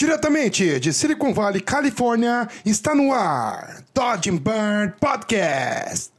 Diretamente de Silicon Valley, Califórnia, está no ar Dodge Burn Podcast.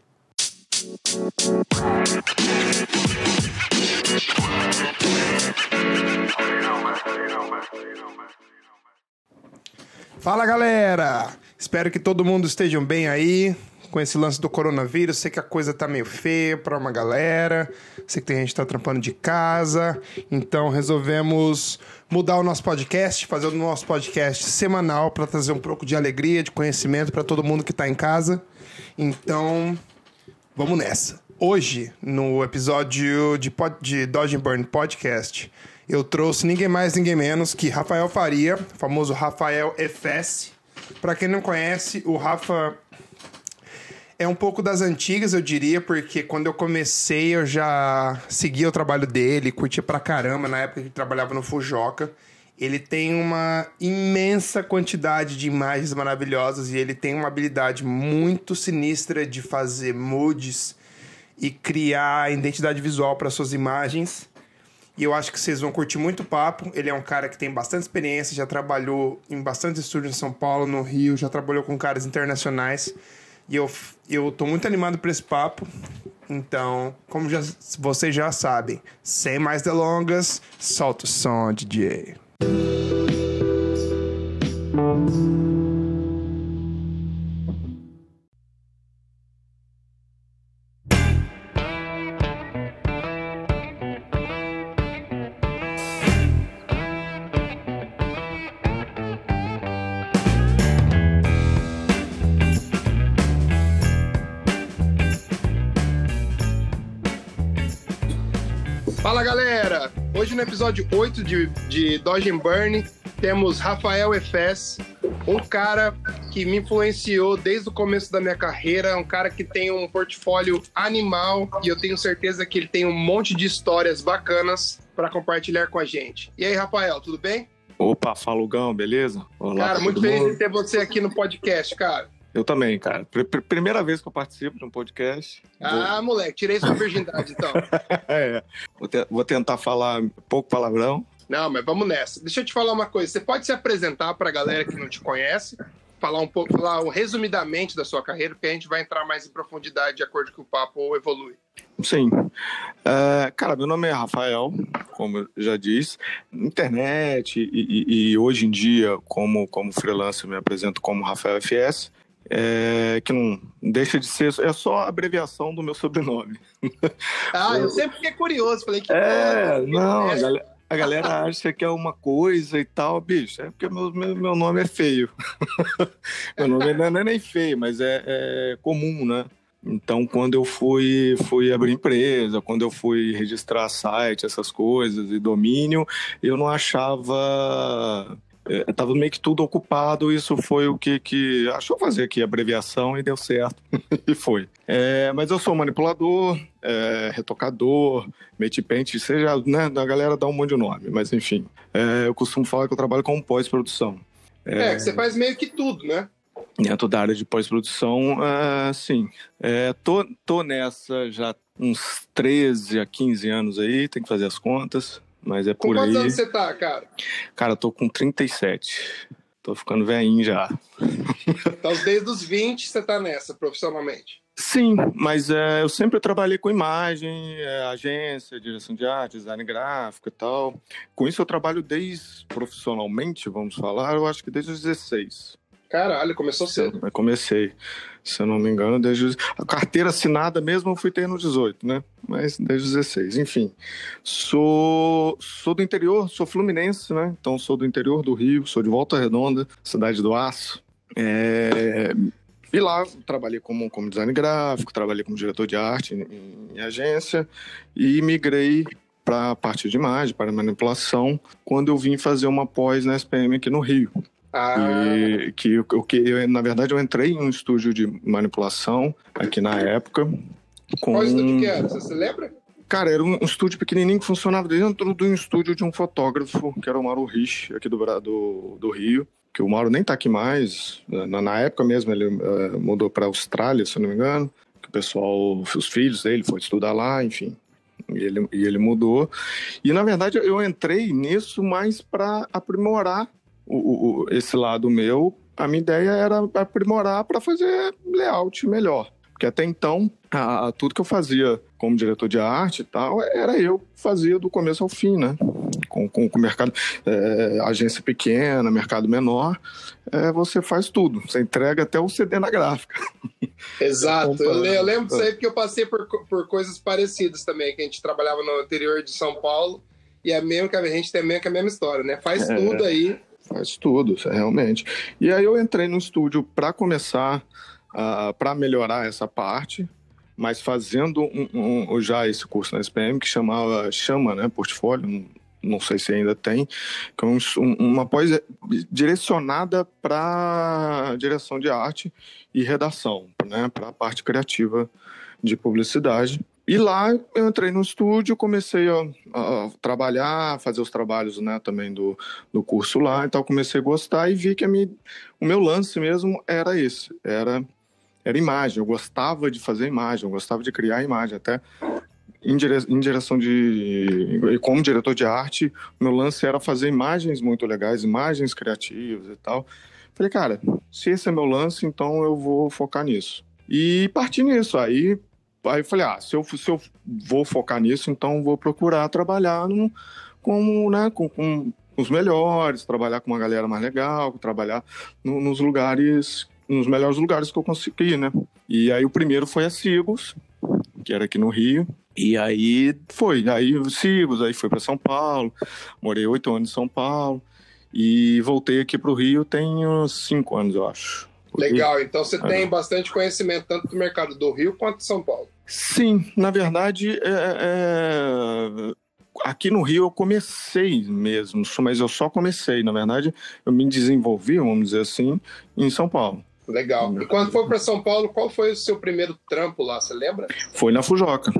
Fala galera! Espero que todo mundo esteja bem aí com esse lance do coronavírus. Sei que a coisa tá meio feia para uma galera. Sei que tem gente que tá trampando de casa. Então resolvemos mudar o nosso podcast, fazer o nosso podcast semanal para trazer um pouco de alegria, de conhecimento para todo mundo que tá em casa. Então, vamos nessa. Hoje, no episódio de, pod, de Dodge Burn Podcast, eu trouxe ninguém mais, ninguém menos que Rafael Faria, famoso Rafael FS. Para quem não conhece, o Rafa é um pouco das antigas, eu diria, porque quando eu comecei eu já seguia o trabalho dele, curtia pra caramba na época que trabalhava no Fujoca. Ele tem uma imensa quantidade de imagens maravilhosas e ele tem uma habilidade muito sinistra de fazer moods e criar identidade visual para suas imagens. E eu acho que vocês vão curtir muito o papo. Ele é um cara que tem bastante experiência, já trabalhou em bastante estúdios em São Paulo, no Rio, já trabalhou com caras internacionais. E eu, eu tô muito animado para esse papo. Então, como já, vocês já sabem, sem mais delongas, solta o som, DJ. Fala Hoje no episódio 8 de, de Dodge and Burn temos Rafael Efes, um cara que me influenciou desde o começo da minha carreira, um cara que tem um portfólio animal e eu tenho certeza que ele tem um monte de histórias bacanas para compartilhar com a gente. E aí, Rafael, tudo bem? Opa, fala Gão, beleza? Olá, cara, muito feliz mundo. de ter você aqui no podcast, cara. Eu também, cara. Pr primeira vez que eu participo de um podcast. Ah, vou... moleque, tirei sua virgindade, então. é. Vou, te vou, tentar falar pouco palavrão. Não, mas vamos nessa. Deixa eu te falar uma coisa. Você pode se apresentar para a galera que não te conhece, falar um pouco, falar resumidamente da sua carreira, porque a gente vai entrar mais em profundidade de acordo com o papo evolui. Sim. Uh, cara, meu nome é Rafael, como eu já disse. Internet e, e, e, hoje em dia, como, como freelancer, me apresento como Rafael FS é, que não deixa de ser, é só a abreviação do meu sobrenome. Ah, eu sempre fiquei curioso, falei que. É, não, a galera, a galera acha que é uma coisa e tal, bicho, é porque meu, meu, meu nome é feio. meu nome não é nem feio, mas é, é comum, né? Então, quando eu fui, fui abrir empresa, quando eu fui registrar site, essas coisas e domínio, eu não achava estava é, meio que tudo ocupado, isso foi o que, que achou fazer aqui a abreviação e deu certo, e foi. É, mas eu sou manipulador, é, retocador, paint, seja, né, a galera dá um monte de nome, mas enfim, é, eu costumo falar que eu trabalho com pós-produção. É, você faz meio que tudo, né? Dentro da área de pós-produção, uh, sim. É, tô, tô nessa já uns 13 a 15 anos aí, tem que fazer as contas. Mas é por com aí. quantos anos você tá, cara? Cara, eu tô com 37. Tô ficando velhinho já. Então, desde os 20 você tá nessa, profissionalmente? Sim, mas é, eu sempre trabalhei com imagem, é, agência, direção de arte, design gráfico e tal. Com isso eu trabalho desde, profissionalmente, vamos falar, eu acho que desde os 16. Caralho, começou cedo. Eu comecei, se eu não me engano, desde a carteira assinada mesmo eu fui ter no 18, né? Mas desde os 16, enfim. Sou sou do interior, sou fluminense, né? Então sou do interior do Rio, sou de Volta Redonda, cidade do Aço. É... E lá trabalhei como, como design gráfico, trabalhei como diretor de arte em, em agência e migrei para a parte de imagem, para manipulação, quando eu vim fazer uma pós na SPM aqui no Rio. Ah. E que, eu, que eu, na verdade, eu entrei em um estúdio de manipulação aqui na época. Com... Qual estúdio que era? Você se lembra? Cara, era um, um, estúdio pequenininho que funcionava dentro de um estúdio de um fotógrafo, que era o Mauro Rich, aqui do, do, do Rio. Que o Mauro nem tá aqui mais. Na, na época mesmo, ele uh, mudou para Austrália, se não me engano. Que o pessoal, os filhos dele, foi estudar lá, enfim. E ele, e ele mudou. E, na verdade, eu entrei nisso mais para aprimorar o, o, esse lado meu, a minha ideia era aprimorar para fazer layout melhor. Porque até então, a, tudo que eu fazia como diretor de arte e tal, era eu que fazia do começo ao fim, né? Com, com, com o mercado, é, agência pequena, mercado menor, é, você faz tudo. Você entrega até o CD na gráfica. Exato. eu, eu, lembro disso aí porque eu passei por, por coisas parecidas também, que a gente trabalhava no interior de São Paulo e é mesmo que a gente tem meio que a mesma história, né? Faz é, tudo aí. Faz tudo, realmente. E aí eu entrei no estúdio para começar uh, ah, para melhorar essa parte, mas fazendo um, um, já esse curso na SPM que chamava chama, né, portfólio, não, sei se ainda tem, que é um, uma pós direcionada para direção de arte e redação, né, para a parte criativa de publicidade. E lá eu entrei no estúdio, comecei a, a, trabalhar, fazer os trabalhos né, também do, do curso lá, então comecei a gostar e vi que minha, o meu lance mesmo era esse, era era imagem. Eu gostava de fazer imagem, eu gostava de criar imagem. Até em, dire... em direção de. E como diretor de arte, meu lance era fazer imagens muito legais, imagens criativas e tal. Falei, cara, se esse é meu lance, então eu vou focar nisso. E parti nisso. Aí, aí falei, ah, se eu, se eu vou focar nisso, então vou procurar trabalhar num, com, né, com, com os melhores, trabalhar com uma galera mais legal, trabalhar no, nos lugares nos melhores lugares que eu consegui, né? E aí o primeiro foi a Sigos, que era aqui no Rio. E aí foi, aí Sigos, aí fui para São Paulo, morei oito anos em São Paulo e voltei aqui para o Rio tem uns cinco anos, eu acho. Legal, então você é. tem bastante conhecimento tanto do mercado do Rio quanto de São Paulo. Sim, na verdade, é, é... aqui no Rio eu comecei mesmo, mas eu só comecei, na verdade, eu me desenvolvi, vamos dizer assim, em São Paulo. Legal. E quando foi para São Paulo, qual foi o seu primeiro trampo lá? Você lembra? Foi na Fujoca.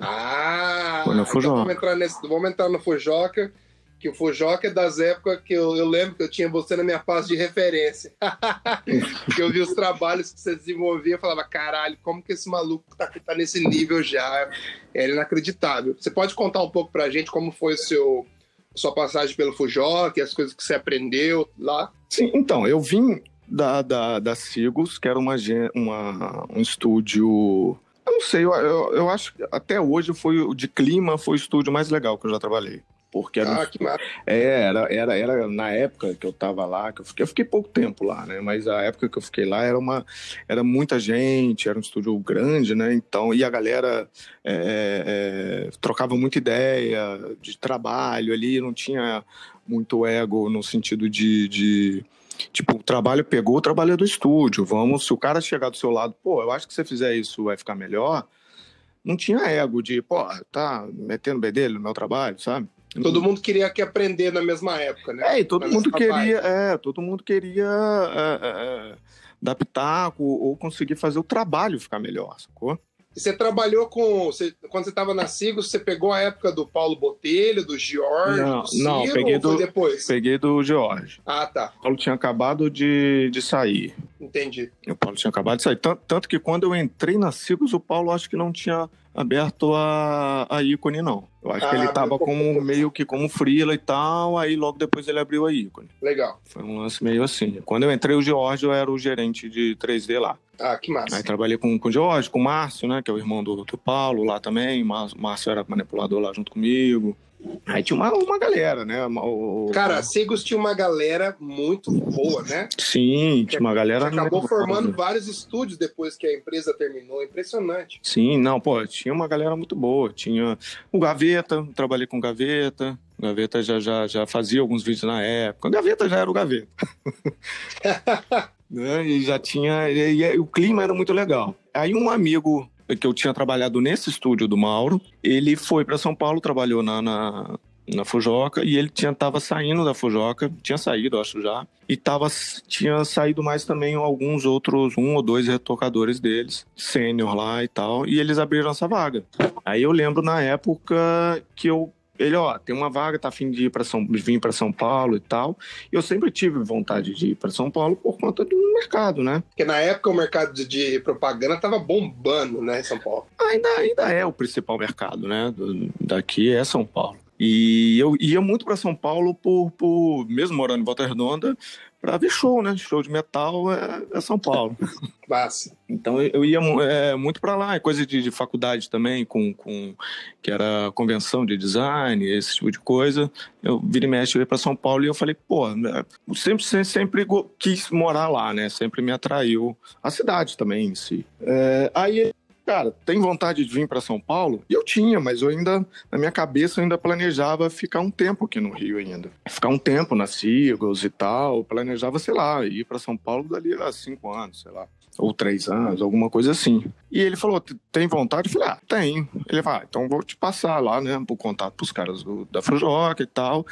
Ah! Foi na Fujoca. Então vamos, entrar nesse, vamos entrar no Fujoca, que o Fujoca é das épocas que eu, eu lembro que eu tinha você na minha pasta de referência. que eu vi os trabalhos que você desenvolvia e falava, caralho, como que esse maluco tá, tá nesse nível já? É inacreditável. Você pode contar um pouco pra gente como foi o seu sua passagem pelo Fujoca, as coisas que você aprendeu lá? Sim, então, eu vim da, da, da que era uma, uma, um estúdio. Eu não sei, eu, eu, eu acho que até hoje foi o de clima foi o estúdio mais legal que eu já trabalhei. Porque era, ah, que é, era, era, era na época que eu tava lá, que eu fiquei, eu fiquei pouco tempo lá, né? Mas a época que eu fiquei lá era uma era muita gente, era um estúdio grande, né? Então, e a galera é, é, trocava muita ideia de trabalho ali, não tinha muito ego no sentido de, de Tipo, o trabalho pegou, o trabalho é do estúdio. Vamos, se o cara chegar do seu lado, pô, eu acho que se você fizer isso vai ficar melhor. Não tinha ego de, pô, tá metendo bedelho no meu trabalho, sabe? Todo mundo queria que aprender na mesma época, né? É, e todo mundo queria, é, todo mundo queria é, é, é, dar pitaco ou conseguir fazer o trabalho ficar melhor, sacou? você trabalhou com. Você, quando você estava na Sigos, você pegou a época do Paulo Botelho, do George? Não, do Ciro, não peguei do, depois? Peguei do George. Ah, tá. O Paulo tinha acabado de, de sair. Entendi. O Paulo tinha acabado de sair. Tanto, tanto que quando eu entrei na Sigos, o Paulo acho que não tinha aberto a, a ícone, não. Eu acho ah, que ele estava como, meio que como freela e tal, aí logo depois ele abriu a ícone. Legal. Foi um lance meio assim. Quando eu entrei, o George eu era o gerente de 3D lá. Ah, que massa. Aí trabalhei com, com o Jorge, com o Márcio, né? Que é o irmão do, do Paulo lá também. O Márcio era manipulador lá junto comigo. Aí tinha uma, uma galera, né? O, Cara, a Sigos tinha uma galera muito boa, né? Sim, tinha uma galera. acabou formando vários estúdios depois que a empresa terminou. Impressionante. Sim, não, pô, tinha uma galera muito boa. Tinha o Gaveta, trabalhei com o Gaveta. O Gaveta já, já, já fazia alguns vídeos na época. O Gaveta já era o Gaveta. né? E já tinha. E, e, o clima era muito legal. Aí um amigo que eu tinha trabalhado nesse estúdio do Mauro, ele foi para São Paulo, trabalhou na, na, na Fujoca e ele tinha tava saindo da Fujoca, tinha saído, acho já, e tava tinha saído mais também alguns outros, um ou dois retocadores deles, sênior lá e tal, e eles abriram essa vaga. Aí eu lembro na época que eu ele, ó, tem uma vaga, tá afim de ir para São, vir para São Paulo e tal. E eu sempre tive vontade de ir para São Paulo por conta do mercado, né? Porque na época o mercado de propaganda tava bombando, né, em São Paulo. Ainda, ainda é o principal mercado, né? Do, daqui é São Paulo. E eu ia muito para São Paulo por, por, mesmo morando em Volta Redonda, para ver show, né? Show de metal é, é São Paulo. Massa. Então eu ia é, muito para lá, coisa de, de, faculdade também, com, com que era convenção de design, esse tipo de coisa. Eu vira e mexe, eu ia para São Paulo e eu falei, pô, né, sempre, sempre, sempre quis morar lá, né? Sempre me atraiu a cidade também em si. É, aí cara, tem vontade de vir para São Paulo? E eu tinha, mas eu ainda, na minha cabeça, eu ainda planejava ficar um tempo aqui no Rio ainda. Ficar um tempo na Seagulls e tal, planejava, sei lá, ir para São Paulo dali a cinco anos, sei lá ou três anos, alguma coisa assim. E ele falou: tem vontade? Eu falei: ah, tem. Ele falou: ah, então vou te passar lá, né, por contato pros caras do, da Fujoca e tal,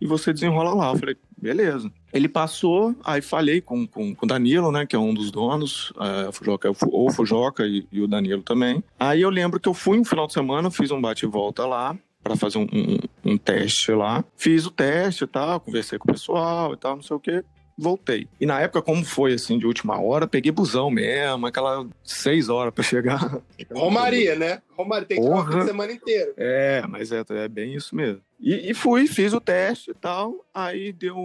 e você desenrola lá. Eu falei: beleza. Ele passou, aí falei com, com, com o Danilo, né, que é um dos donos, é, a Fujoca, ou Fujoca e, e o Danilo também. Aí eu lembro que eu fui um final de semana, fiz um bate e volta lá, para fazer um, um, um, teste lá. Fiz o teste e tal, conversei com o pessoal e tal, não sei o quê voltei. E na época, como foi assim, de última hora, peguei busão mesmo, aquela seis horas para chegar. Romaria, né? Romaria, tem que Porra. a semana inteira. É, mas é, é bem isso mesmo. E, e, fui, fiz o teste e tal, aí deu.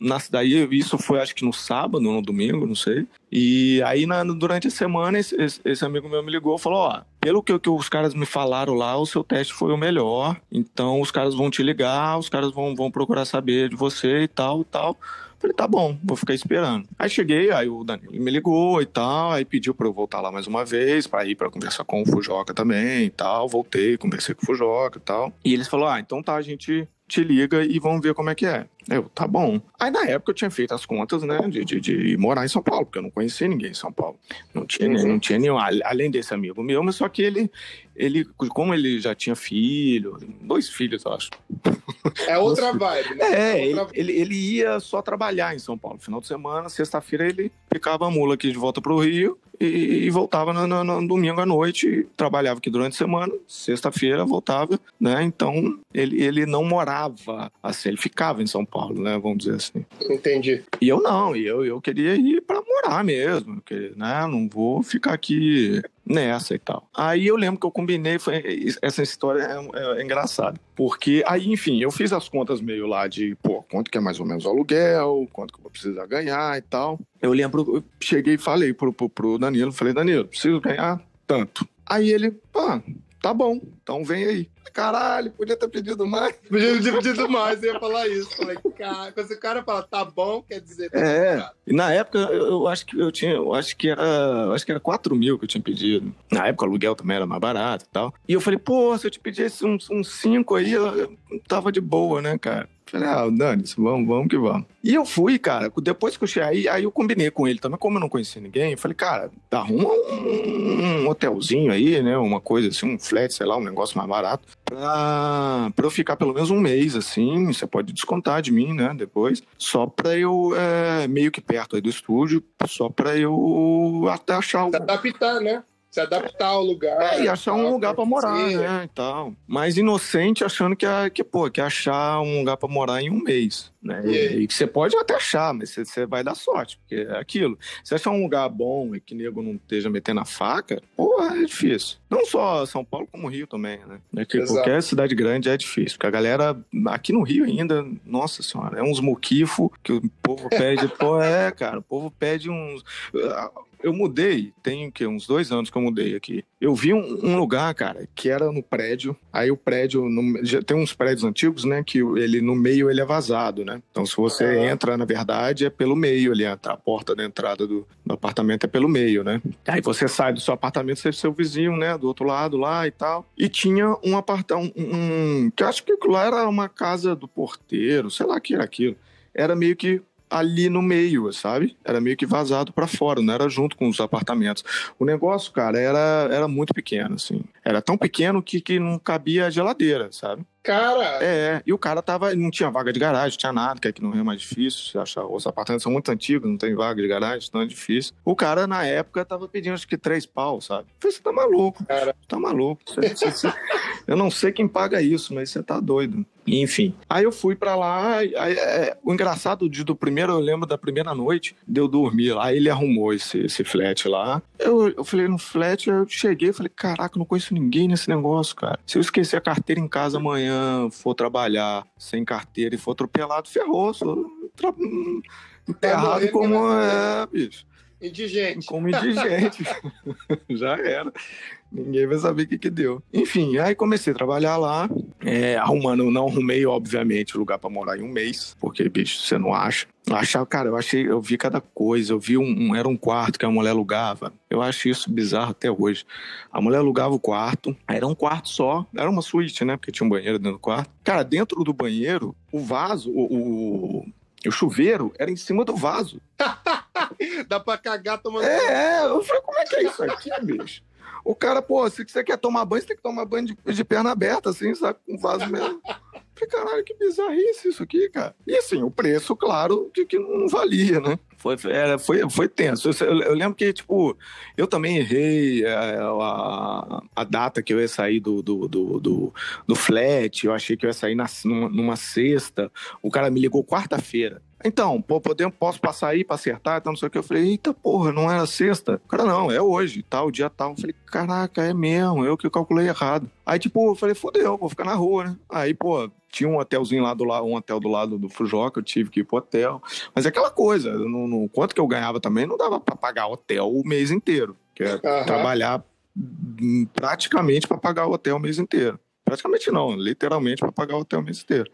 Na, daí, isso foi acho que no sábado ou no domingo, não sei. E aí, na, durante a semana, esse, esse, amigo meu me ligou e falou: Ó, pelo que, que os caras me falaram lá, o seu teste foi o melhor. Então, os caras vão te ligar, os caras vão, vão procurar saber de você e tal, e tal. Falei, tá bom, vou ficar esperando. Aí cheguei, aí o Danilo me ligou e tal, aí pediu pra eu voltar lá mais uma vez, pra ir pra conversar com o Fujoca também e tal. Voltei, conversei com o Fujoca e tal. E eles falaram, ah, então tá, a gente te liga e vamos ver como é que é. Eu, tá bom. Aí na época eu tinha feito as contas, né, de, de, de morar em São Paulo, porque eu não conhecia ninguém em São Paulo. Não tinha, uhum. não tinha nenhum, além desse amigo meu, mas só que ele, ele, como ele já tinha filho, dois filhos, eu acho. É outra vibe, né? É, é outra... ele, ele, ia só trabalhar em São Paulo. Final de semana, sexta-feira, ele picava a mula aqui de volta pro Rio e, e voltava no, no, no, domingo à noite, trabalhava aqui durante a semana, sexta-feira voltava, né? Então ele, ele não morava assim, ele ficava em São Paulo, né? Vamos dizer assim. Entendi. E eu não, eu, eu queria ir para morar mesmo, porque, né? Não vou ficar aqui nessa e tal. Aí eu lembro que eu combinei, foi, essa história é, é, é engraçada, porque aí, enfim, eu fiz as contas meio lá de, pô, quanto que é mais ou menos o aluguel, quanto que eu vou precisar ganhar e tal. Eu lembro, eu cheguei e falei pro, pro, pro Danilo, falei, Danilo, preciso ganhar tanto. Aí ele, pá, tá bom, então vem aí. Caralho, podia ter pedido mais. Podia ter pedido mais, eu ia falar isso. Falei, cara, quando o cara fala tá bom, quer dizer. Tá é. E na época eu, eu, acho que eu tinha, eu acho que era, acho que era 4 mil que eu tinha pedido. Na época o aluguel também era mais barato e tal. E eu falei, pô, se eu te pedisse uns 5 aí, eu, eu tava de boa, né, cara? Falei, ah, Dani, vamos, vamos que vamos. E eu fui, cara, depois que eu cheguei, aí, aí eu combinei com ele também, como eu não conhecia ninguém, falei, cara, arruma um, um, hotelzinho aí, né, uma coisa assim, um flat, sei lá, um negócio mais barato, pra, pra eu ficar pelo menos um mês, assim, você pode descontar de mim, né, depois, só pra eu, é, meio que perto aí do estúdio, só pra eu até achar o... Adaptar, né? Se adaptar ao lugar. É, e achar um lugar para morar, né, e tal. Mas inocente achando que, é, que, pô, que é achar um lugar para morar em um mês, né? E, que você pode até achar, mas você, você, vai dar sorte, porque é aquilo. Se achar um lugar bom e que nego não esteja metendo a faca, porra, é difícil. Não só São Paulo, como Rio também, né? É que qualquer cidade grande é difícil, porque a galera, aqui no Rio ainda, nossa senhora, é uns muquifo que o povo pede, pô, é, cara, o povo pede uns eu mudei, tem que uns dois anos que eu mudei aqui. Eu vi um, um, lugar, cara, que era no prédio. Aí o prédio, no, já tem uns prédios antigos, né, que ele no meio ele é vazado, né? Então se você ah. entra, na verdade, é pelo meio ali, a, a porta da entrada do, do, apartamento é pelo meio, né? Aí você sai do seu apartamento, você é seu vizinho, né, do outro lado lá e tal. E tinha um apartamento, um, um, que acho que lá era uma casa do porteiro, sei lá o que era aquilo. Era meio que ali no meio, sabe? Era meio que vazado para fora, não era junto com os apartamentos. O negócio, cara, era, era muito pequeno, assim. Era tão pequeno que, que não cabia a geladeira, sabe? Cara! É, e o cara tava. Não tinha vaga de garagem, tinha nada, que aqui no Rio é mais difícil. Você acha, os apartamentos são muito antigos, não tem vaga de garagem, então é difícil. O cara, na época, tava pedindo acho que três pau, sabe? Eu falei, você tá maluco, cara. Tá maluco. Você, você, você... eu não sei quem paga isso, mas você tá doido. Enfim. Aí eu fui para lá. Aí, é, o engraçado de, do primeiro, eu lembro da primeira noite, de eu dormir lá. Ele arrumou esse, esse flat lá. Eu, eu falei, no flat, eu cheguei falei, caraca, não conheço ninguém nesse negócio, cara. Se eu esquecer a carteira em casa amanhã, amanhã for trabalhar sem carteira e for atropelado, ferrou. Sou tra... enterrado como é, bicho. Indigente. Como indigente. Já era. Ninguém vai saber o que, que deu. Enfim, aí comecei a trabalhar lá, é, arrumando, não arrumei, obviamente, lugar para morar em um mês, porque, bicho, você não acha. Achava, cara, eu achei, eu vi cada coisa, eu vi um, um, era um quarto que a mulher alugava. Eu acho isso bizarro até hoje. A mulher alugava o quarto, era um quarto só, era uma suíte, né? Porque tinha um banheiro dentro do quarto. Cara, dentro do banheiro, o vaso, o, o, o chuveiro era em cima do vaso. Dá pra cagar tomando. É, eu falei, como é que é isso aqui, bicho? O cara, pô, se você quer tomar banho, você tem que tomar banho de, de perna aberta, assim, sabe? Com vaso mesmo. Falei, caralho, que bizarrice isso aqui, cara. E assim, o preço, claro, de que não valia, né? Foi, era, foi, foi tenso. Eu, eu, lembro que, tipo, eu também errei a, é, a, a data que eu ia sair do, do, do, do, do flat. Eu achei que eu ia sair na, numa, numa sexta. O cara me ligou quarta-feira. Então, pô, podemos, posso passar aí pra acertar? Então, não sei o que. Eu falei, eita porra, não era sexta? O cara, não, é hoje, tal, dia tal. Eu falei, caraca, é mesmo, eu que calculei errado. Aí, tipo, eu falei, fodeu, vou ficar na rua, né? Aí, pô, tinha um hotelzinho lá do lado, um hotel do lado do Fujoca, eu tive que ir pro hotel. Mas é aquela coisa, no, no quanto que eu ganhava também, não dava para pagar hotel o mês inteiro. Que é uhum. trabalhar praticamente para pagar o hotel o mês inteiro. Praticamente não, literalmente para pagar o hotel mês inteiro.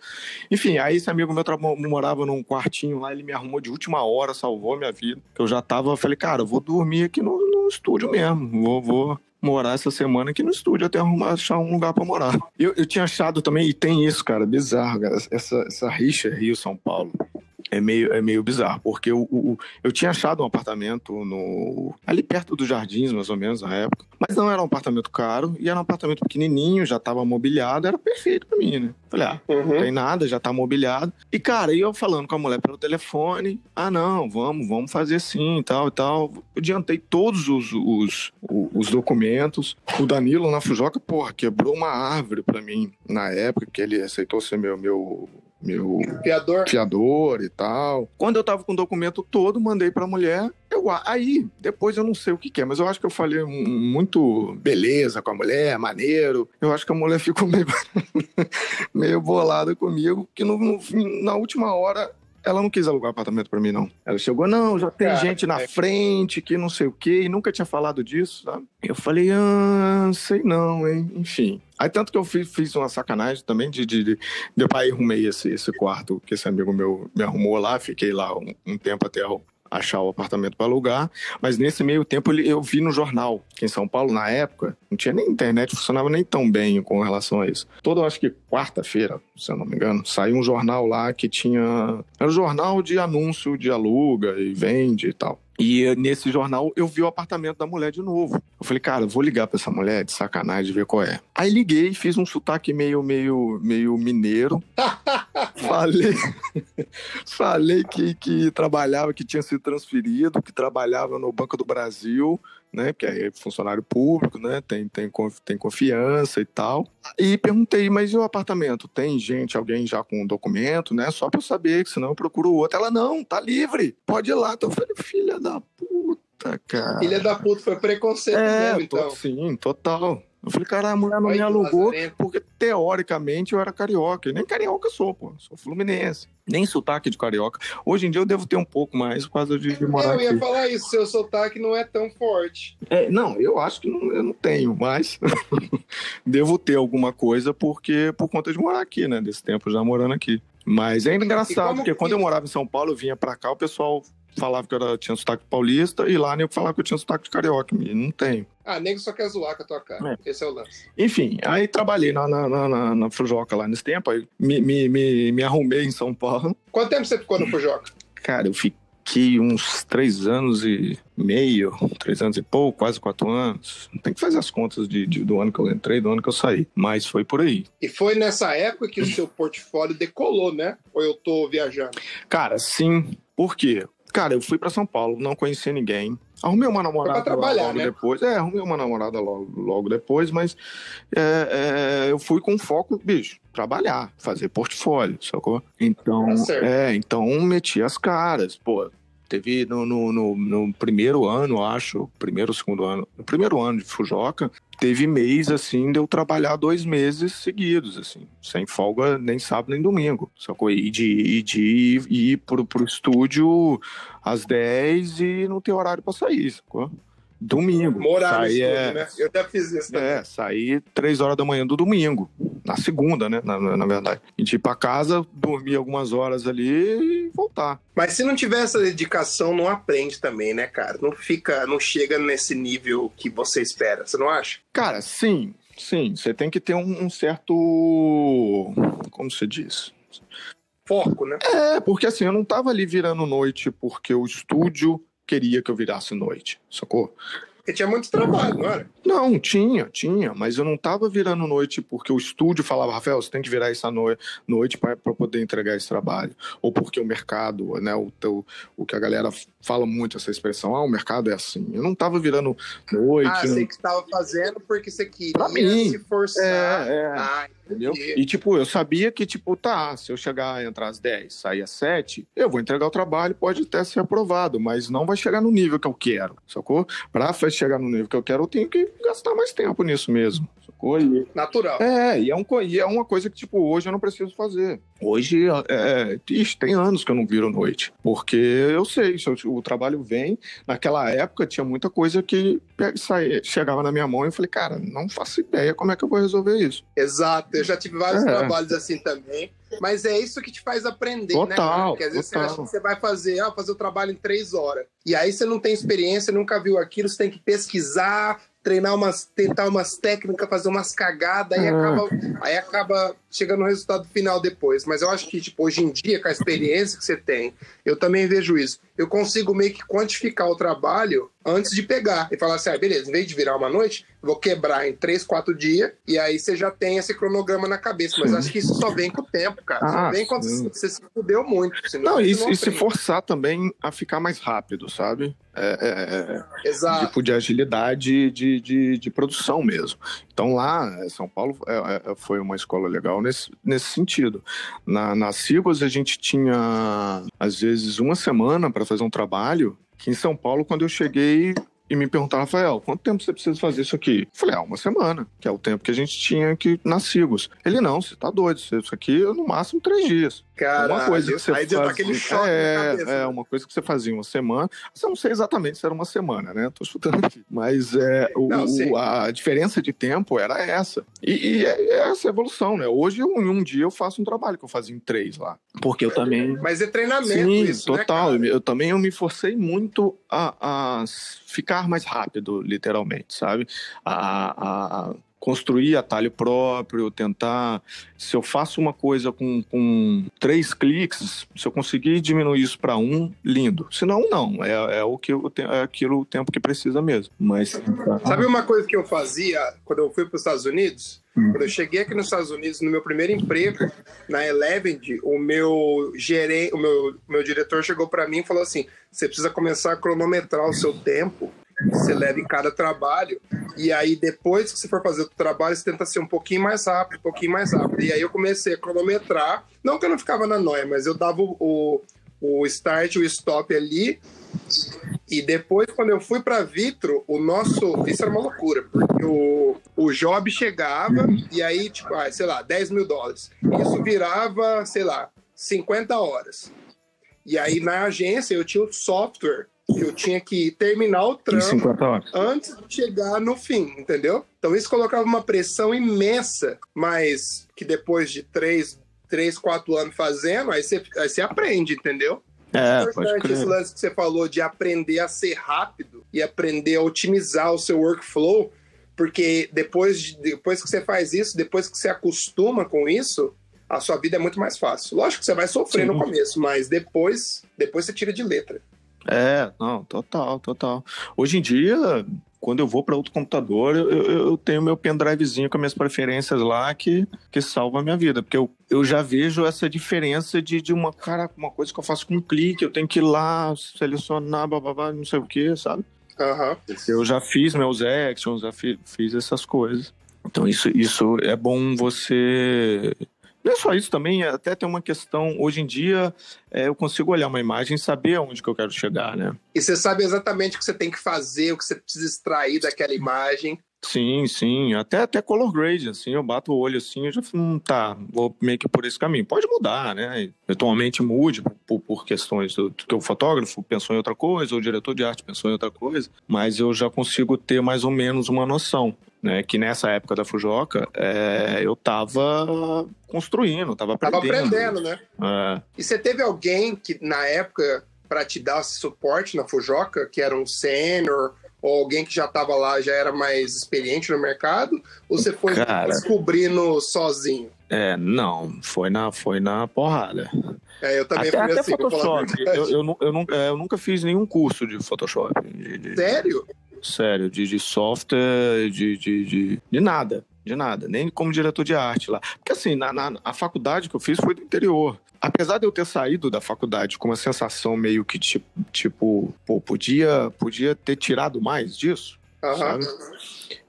Enfim, aí esse amigo meu morava num quartinho lá, ele me arrumou de última hora, salvou minha vida. Eu já tava, falei, cara, vou dormir aqui no, no estúdio mesmo, vou, vou morar essa semana aqui no estúdio até arrumar, achar um lugar para morar. Eu, eu tinha achado também, e tem isso, cara, bizarro, cara, essa, essa rixa Rio-São Paulo é meio, é meio bizarro, porque eu, eu, eu, tinha achado um apartamento no ali perto dos jardins, mais ou menos, na época. Mas não era um apartamento caro e era um apartamento pequenininho, já estava mobiliado, era perfeito para mim, né? Falei, ah, uhum. não tem nada, já tá mobiliado. E, cara, eu falando com a mulher pelo telefone, ah, não, vamos, vamos fazer e tal e tal. Eu adiantei todos os, os, os documentos. O Danilo na Fujoca, porra, quebrou uma árvore para mim na época que ele aceitou ser meu, meu meu fiador. fiador e tal. Quando eu tava com o documento todo, mandei pra mulher. Eu, aí, depois eu não sei o que, que é, mas eu acho que eu falei muito beleza com a mulher, maneiro. Eu acho que a mulher ficou meio, meio bolada comigo, que no, no, na última hora ela não quis alugar apartamento para mim, não. Ela chegou, não, já tem Cara, gente na é. frente que não sei o quê, e nunca tinha falado disso, sabe? Eu falei, ah, sei não, hein? Enfim. Aí tanto que eu fiz, fiz uma sacanagem também de, de, de, de pai arrumei esse, esse quarto que esse amigo meu me arrumou lá, fiquei lá um, um tempo até achar o apartamento para alugar, mas nesse meio tempo eu vi no jornal, que em São Paulo, na época, não tinha nem internet, funcionava nem tão bem com relação a isso. Toda, acho que quarta-feira, se eu não me engano, saiu um jornal lá que tinha. Era um jornal de anúncio de aluga e vende e tal. E nesse jornal eu vi o apartamento da mulher de novo. Eu falei, cara, vou ligar pra essa mulher de sacanagem, ver qual é. Aí liguei, fiz um sotaque meio, meio, meio mineiro. falei falei que, que trabalhava, que tinha sido transferido, que trabalhava no Banco do Brasil né? Que é funcionário público, né? Tem, tem, tem confiança e tal. E perguntei, mas e o apartamento? Tem gente, alguém já com documento, né? Só para eu saber, que senão eu procuro outro. Ela, não, tá livre, pode ir lá. Então eu falei, filha da puta, cara. Filha da puta, foi preconceito é, mesmo, então. Sim, total. Eu falei, cara, a mulher não me alugou porque teoricamente eu era carioca. E nem carioca sou, pô. Sou fluminense. Nem sotaque de carioca. Hoje em dia eu devo ter um pouco mais por causa de, de morar Eu ia aqui. falar isso, seu sotaque não é tão forte. É, não, eu acho que não, eu não tenho, mas devo ter alguma coisa porque por conta de morar aqui, né? Desse tempo já morando aqui. Mas é engraçado, porque que... quando eu morava em São Paulo, eu vinha pra cá, o pessoal falava que eu tinha sotaque paulista, e lá nego falava que eu tinha sotaque de carioca. E não tenho. Ah, nego só quer zoar com a tua cara. É. Esse é o lance. Enfim, aí trabalhei na, na, na, na Fujoca lá nesse tempo, aí me, me, me, me arrumei em São Paulo. Quanto tempo você ficou no Fujoca? Cara, eu fiquei uns três anos e meio, três anos e pouco, quase quatro anos. Tem que fazer as contas de, de, do ano que eu entrei, do ano que eu saí. Mas foi por aí. E foi nessa época que o seu portfólio decolou, né? Ou eu tô viajando? Cara, sim. Por quê? Cara, eu fui para São Paulo, não conhecia ninguém. Arrumei uma namorada trabalhar, logo né? depois. É, arrumei uma namorada logo, logo depois, mas é, é, eu fui com foco, bicho, trabalhar, fazer portfólio, sacou? Então, tá é, então meti as caras. Pô, teve no, no, no, no primeiro ano, acho, primeiro ou segundo ano, no primeiro ano de Fujoca, teve mês, assim, de eu trabalhar dois meses seguidos, assim, sem folga nem sábado nem domingo, sacou? E de, de ir pro, pro estúdio às 10 e não ter horário para sair, sacou? Domingo. Morar saí, é, né? Eu até fiz isso também. É, saí três horas da manhã do domingo. Na segunda, né? Na, na verdade. A gente ir pra casa, dormir algumas horas ali e voltar. Mas se não tiver essa dedicação, não aprende também, né, cara? Não fica, não chega nesse nível que você espera, você não acha? Cara, sim. Sim, você tem que ter um, um certo. Como se diz? Foco, né? É, porque assim, eu não tava ali virando noite porque o estúdio queria que eu virasse noite, sacou? Porque tinha muito trabalho, não era? Não, tinha, tinha, mas eu não estava virando noite porque o estúdio falava, Rafael, você tem que virar essa no noite para poder entregar esse trabalho. Ou porque o mercado, né, o, teu, o que a galera fala muito essa expressão, ah, o mercado é assim. Eu não estava virando noite. Ah, não... sei que estava fazendo porque você queria pra mim, se forçar. É, é. Ah, entendeu? E tipo, eu sabia que, tipo, tá, se eu chegar entrar às 10, sair às 7, eu vou entregar o trabalho, pode até ser aprovado, mas não vai chegar no nível que eu quero, sacou? Para chegar no nível que eu quero, eu tenho que gastar mais tempo nisso mesmo. E... Natural. É, e é, um, e é uma coisa que, tipo, hoje eu não preciso fazer. Hoje, é, ixi, tem anos que eu não viro noite. Porque eu sei, se o trabalho vem. Naquela época tinha muita coisa que saía, chegava na minha mão e eu falei, cara, não faço ideia como é que eu vou resolver isso. Exato, eu já tive vários é. trabalhos assim também. Mas é isso que te faz aprender, total, né? Total. Porque às vezes total. você acha que você vai fazer, ah, fazer o trabalho em três horas. E aí você não tem experiência, nunca viu aquilo, você tem que pesquisar, treinar umas, tentar umas técnicas, fazer umas cagadas, aí, acaba, aí acaba chegando no resultado final depois. Mas eu acho que, tipo, hoje em dia, com a experiência que você tem, eu também vejo isso. Eu consigo meio que quantificar o trabalho antes de pegar e falar assim: ah, beleza, em vez de virar uma noite, vou quebrar em três, quatro dias, e aí você já tem esse cronograma na cabeça. Mas acho que isso só vem com o tempo, cara. Ah, só vem quando sim. você se fudeu muito. não, e, não e se forçar também a ficar mais rápido, sabe? É, é, é, Exato. Tipo de agilidade de, de, de, produção mesmo. Então lá, São Paulo é, é, foi uma escola legal nesse, nesse sentido. Na, na Cigos a gente tinha, às vezes, uma semana para fazer um trabalho que em São Paulo, quando eu cheguei, e me perguntaram, Rafael, quanto tempo você precisa fazer isso aqui? Eu falei, ah, uma semana, que é o tempo que a gente tinha aqui na Cigos. Ele, não, você tá doido, isso aqui no máximo três dias. Cara, uma coisa que você aí fazia, aquele choque é, é, uma coisa que você fazia uma semana. Eu não sei exatamente se era uma semana, né? Tô chutando aqui. Mas é, o, não, a diferença de tempo era essa. E, e é, é essa evolução, né? Hoje, em um dia, eu faço um trabalho que eu fazia em três lá. Porque eu também. Mas é treinamento, Sim, isso, né, total. Né, eu também eu me forcei muito a, a ficar mais rápido, literalmente, sabe? A, a construir atalho próprio, tentar. Se eu faço uma coisa com, com três cliques, se eu conseguir diminuir isso para um, lindo. Se não, não. É, é o que eu é aquilo o tempo que precisa mesmo. Mas sabe uma coisa que eu fazia quando eu fui para os Estados Unidos? Hum. Quando eu cheguei aqui nos Estados Unidos, no meu primeiro emprego, na Eleven, o meu gerente, o meu, meu diretor chegou para mim e falou assim: você precisa começar a cronometrar o seu tempo você leva em cada trabalho. E aí, depois que você for fazer o trabalho, você tenta ser um pouquinho mais rápido, um pouquinho mais rápido. E aí eu comecei a cronometrar. Não que eu não ficava na noia, mas eu dava o, o start e o stop ali. E depois, quando eu fui para Vitro, o nosso. Isso era uma loucura, porque o, o job chegava e aí, tipo, ah, sei lá, 10 mil dólares. Isso virava, sei lá, 50 horas. E aí na agência eu tinha o software eu tinha que terminar o trampo antes de chegar no fim, entendeu? Então isso colocava uma pressão imensa, mas que depois de três, três quatro anos fazendo, aí você, aí você aprende, entendeu? É, importante esse lance que você falou de aprender a ser rápido e aprender a otimizar o seu workflow, porque depois, de, depois que você faz isso, depois que você acostuma com isso, a sua vida é muito mais fácil. Lógico que você vai sofrer Sim. no começo, mas depois, depois você tira de letra. É, não, total, total. Hoje em dia, quando eu vou para outro computador, eu, eu, tenho meu pendrivezinho com minhas preferências lá que, que salva a minha vida. Porque eu, eu já vejo essa diferença de, de uma, cara, uma coisa que eu faço com um clique, eu tenho que ir lá, selecionar, bababá, não sei o que, sabe? Uhum. Eu já fiz meus actions, já fiz, fiz essas coisas. Então isso, isso é bom você não é só isso também, até tem uma questão, hoje em dia é, eu consigo olhar uma imagem e saber aonde que eu quero chegar, né? E você sabe exatamente o que você tem que fazer, o que você precisa extrair daquela imagem. Sim, sim, até, até color grade, assim, eu bato o olho assim, eu já falo, hum, tá, vou meio que por esse caminho. Pode mudar, né? Eventualmente mude por, por questões do que o fotógrafo pensou em outra coisa, ou o diretor de arte pensou em outra coisa, mas eu já consigo ter mais ou menos uma noção. Né, que nessa época da Fujoca, é, eu tava construindo, tava aprendendo. Tava aprendendo, né? É. E você teve alguém que, na época, para te dar suporte na Fujoca, que era um sênior, ou alguém que já estava lá já era mais experiente no mercado? Ou você foi Cara, descobrindo sozinho? É, não, foi na, foi na porrada. É, eu também até, fui até assim, Photoshop. Eu, eu, eu, eu, eu, nunca fiz nenhum curso de Photoshop. De, de, Sério? Sério, de, de software, de, de, de, de nada de nada, nem como diretor de arte lá. Porque assim, na, na, a faculdade que eu fiz foi do interior. Apesar de eu ter saído da faculdade com uma sensação meio que tipo, tipo pô, podia, podia ter tirado mais disso, uhum. sabe?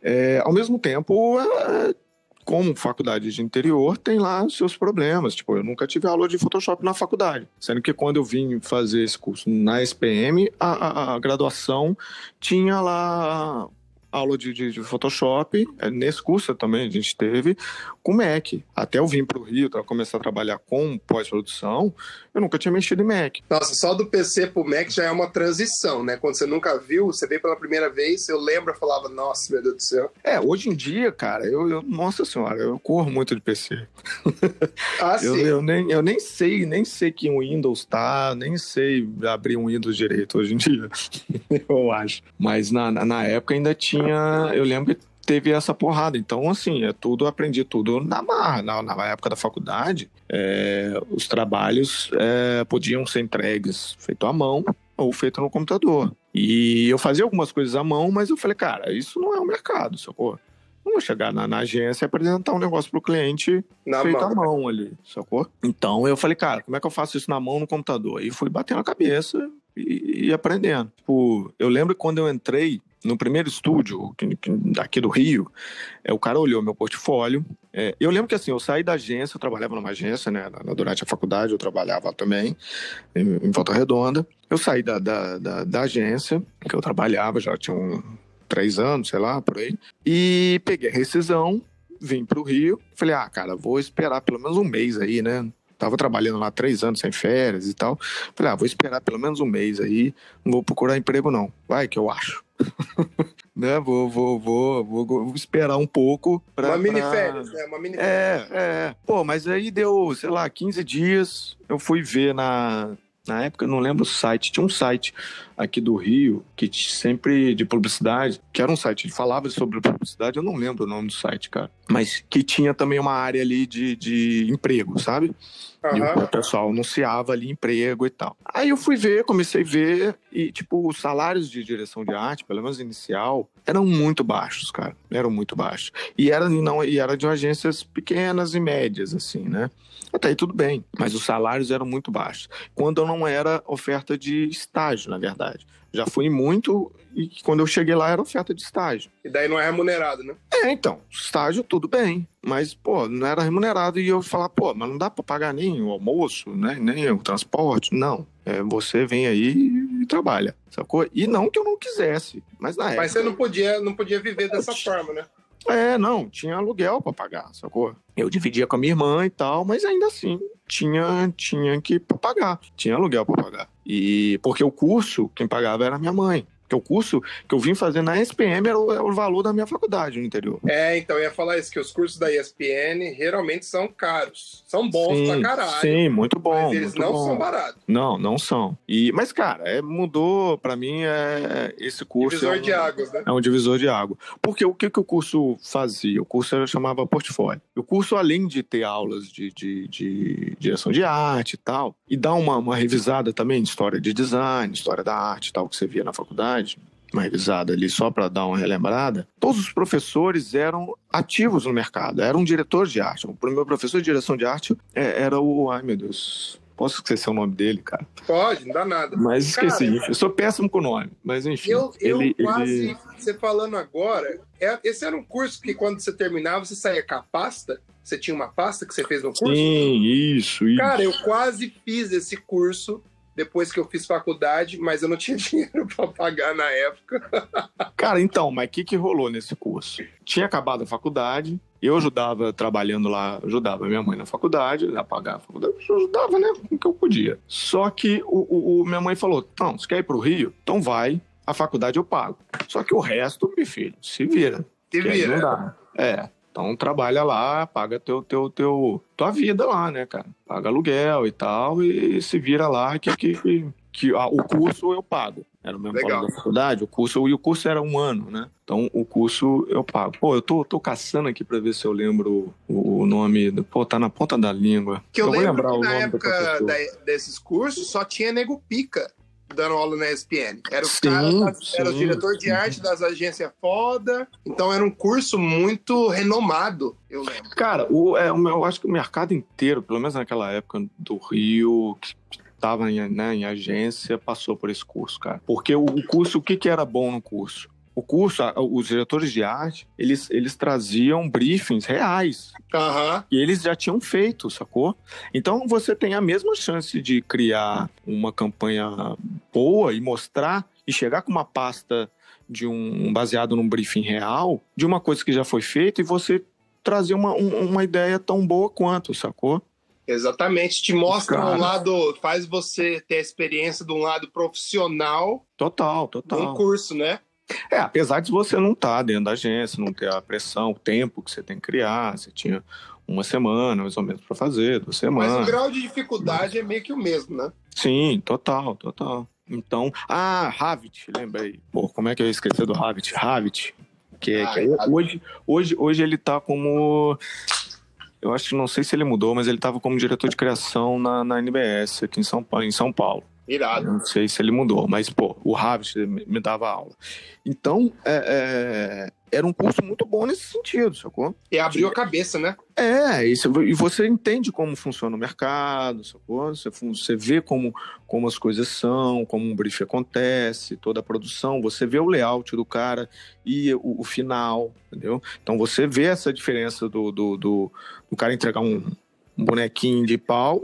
É, ao mesmo tempo, é, como faculdade de interior, tem lá seus problemas. Tipo, eu nunca tive aula de Photoshop na faculdade. Sendo que quando eu vim fazer esse curso na SPM, a, a, a graduação tinha lá aula de, de, de, Photoshop, é, nesse curso também a gente teve, com Mac. Até eu vim para o Rio para começar a trabalhar com pós-produção, eu nunca tinha mexido em Mac. Nossa, só do PC para o Mac já é uma transição, né? Quando você nunca viu, você veio pela primeira vez, eu lembro, eu falava, nossa, meu Deus do céu. É, hoje em dia, cara, eu, eu nossa senhora, eu corro muito de PC. Ah, eu, sim. Eu nem, eu nem sei, nem sei que um Windows tá, nem sei abrir um Windows direito hoje em dia, eu acho. Mas na, na época ainda tinha tinha, eu lembro que teve essa porrada. Então, assim, é tudo, aprendi tudo na marra. Na, na época da faculdade, é, os trabalhos é, podiam ser entregues feito à mão ou feito no computador. E eu fazia algumas coisas à mão, mas eu falei, cara, isso não é o mercado, sacou? Não vou chegar na, na agência e apresentar um negócio pro cliente na feito mão. à mão ali, sacou? Então eu falei, cara, como é que eu faço isso na mão no computador? E fui batendo a cabeça e, e aprendendo. Tipo, eu lembro que quando eu entrei no primeiro estúdio daqui do Rio, é, o cara olhou meu portfólio. É, eu lembro que assim, eu saí da agência, eu trabalhava numa agência, né? Durante a faculdade eu trabalhava também, em, em Volta Redonda. Eu saí da, da, da, da, agência, que eu trabalhava, já tinha um, três anos, sei lá, por aí. E peguei a rescisão, vim pro Rio. Falei, ah, cara, vou esperar pelo menos um mês aí, né? Tava trabalhando lá três anos sem férias e tal. Falei, ah, vou esperar pelo menos um mês aí, não vou procurar emprego não. Vai que eu acho. Né? Vou, vou, vou, vou, esperar um pouco. Uma mini férias, né? Uma mini é, férias. É, é. Pô, mas aí deu, sei lá, 15 dias, eu fui ver na... Na época, não lembro o site, tinha um site aqui do Rio, que sempre de publicidade, que era um site que falava sobre publicidade, eu não lembro o nome do site, cara, mas que tinha também uma área ali de, de emprego, sabe? Uhum. E o pessoal anunciava ali emprego e tal. Aí eu fui ver, comecei a ver, e, tipo, os salários de direção de arte, pelo menos inicial, eram muito baixos, cara. Eram muito baixos. E era, não, e era de agências pequenas e médias, assim, né? Até aí tudo bem, mas os salários eram muito baixos. Quando não era oferta de estágio, na verdade. Já fui muito e quando eu cheguei lá era oferta de estágio. E daí não é remunerado, né? É, então, estágio tudo bem, mas pô, não era remunerado e eu falar, pô, mas não dá para pagar nem o almoço, né, nem o transporte, não. É, você vem aí e trabalha, sacou? E não que eu não quisesse, mas na época... Mas você não podia, não podia viver dessa forma, né? É, não, tinha aluguel para pagar, sacou? Eu dividia com a minha irmã e tal, mas ainda assim tinha, tinha que pagar, tinha aluguel para pagar. E porque o curso, quem pagava era minha mãe. Porque o curso que eu vim fazer na ESPM era o, era o, valor da minha faculdade no interior. É, então eu ia falar isso, que os cursos da ESPN geralmente são caros. São bons sim, pra caralho. Sim, muito bom. Mas eles não bom. são baratos. Não, não são. E, mas, cara, é, mudou, para mim, é, esse curso. Divisor é um, de águas, né? É um divisor de água. Porque o que, que o curso fazia? O curso era, chamava portfólio. O curso, além de ter aulas de, de, de direção de arte e tal, e dar uma, uma revisada também de história de design, história da arte e tal, que você via na faculdade, uma revisada ali só para dar uma relembrada, todos os professores eram ativos no mercado, eram diretores de arte. O meu professor de direção de arte é, era o. Ai, meu Deus. Posso esquecer o nome dele, cara? Pode, não dá nada. Mas esqueci. Cara, eu sou péssimo com o nome, mas enfim. Eu, eu ele, quase, ele... você falando agora, é, esse era um curso que quando você terminava, você saía com a pasta? Você tinha uma pasta que você fez no curso? Sim, isso, isso. Cara, eu quase fiz esse curso depois que eu fiz faculdade, mas eu não tinha dinheiro para pagar na época. Cara, então, mas o que, que rolou nesse curso? Tinha acabado a faculdade, eu ajudava trabalhando lá, ajudava minha mãe na faculdade, a pagar a faculdade, eu ajudava, né, com o que eu podia. Só que o, o, minha mãe falou: não, você quer ir pro Rio? Então vai, a faculdade eu pago. Só que o resto, meu filho, se vira. Se vira. Não dá. É. Então trabalha lá, paga teu, teu, teu, tua vida lá, né, cara? Paga aluguel e tal, e se vira lá que, que, que ah, o curso eu pago. Era o mesmo Legal. da faculdade, o curso, e o curso era um ano, né? Então o curso eu pago. Pô, eu tô, tô caçando aqui pra ver se eu lembro o, o nome. Pô, tá na ponta da língua. Que eu, eu lembro que na época da, desses cursos só tinha nego pica dando aula na ESPN. Era os caras, era o diretor de arte das agências foda. Então era um curso muito renomado, eu lembro. Cara, o, é, eu acho que o mercado inteiro, pelo menos naquela época do Rio, que estava em, né, em agência, passou por esse curso, cara. Porque o, o curso, o que, que era bom no curso? O curso, os diretores de arte, eles, eles traziam briefings reais. Uhum. E eles já tinham feito, sacou? Então você tem a mesma chance de criar uma campanha boa e mostrar e chegar com uma pasta de um baseado num briefing real, de uma coisa que já foi feita e você trazer uma, uma ideia tão boa quanto, sacou? Exatamente, te mostra um lado, faz você ter a experiência de um lado profissional. Total, total. Um curso, né? É, apesar de você não estar tá dentro da agência, não ter a pressão, o tempo que você tem que criar, você tinha uma semana mais ou menos para fazer, duas semanas. Mas o grau de dificuldade é meio que o mesmo, né? Sim, total, total. Então, ah, Havit, lembrei. Pô, como é que eu ia esquecer do Havit? Havit, que, é, ah, que é, hoje, hoje, hoje ele tá como eu acho que não sei se ele mudou, mas ele estava como diretor de criação na, na NBS aqui em São Paulo. Em São Paulo. Irado. Não sei se ele mudou, mas, pô, o Rabbit me dava aula. Então, é, é, era um curso muito bom nesse sentido, sacou? E abriu a cabeça, né? É, e você entende como funciona o mercado, sacou? Você, você vê como, como as coisas são, como um brief acontece, toda a produção, você vê o layout do cara e o, o final, entendeu? Então você vê essa diferença do, do, do, do cara entregar um, um bonequinho de pau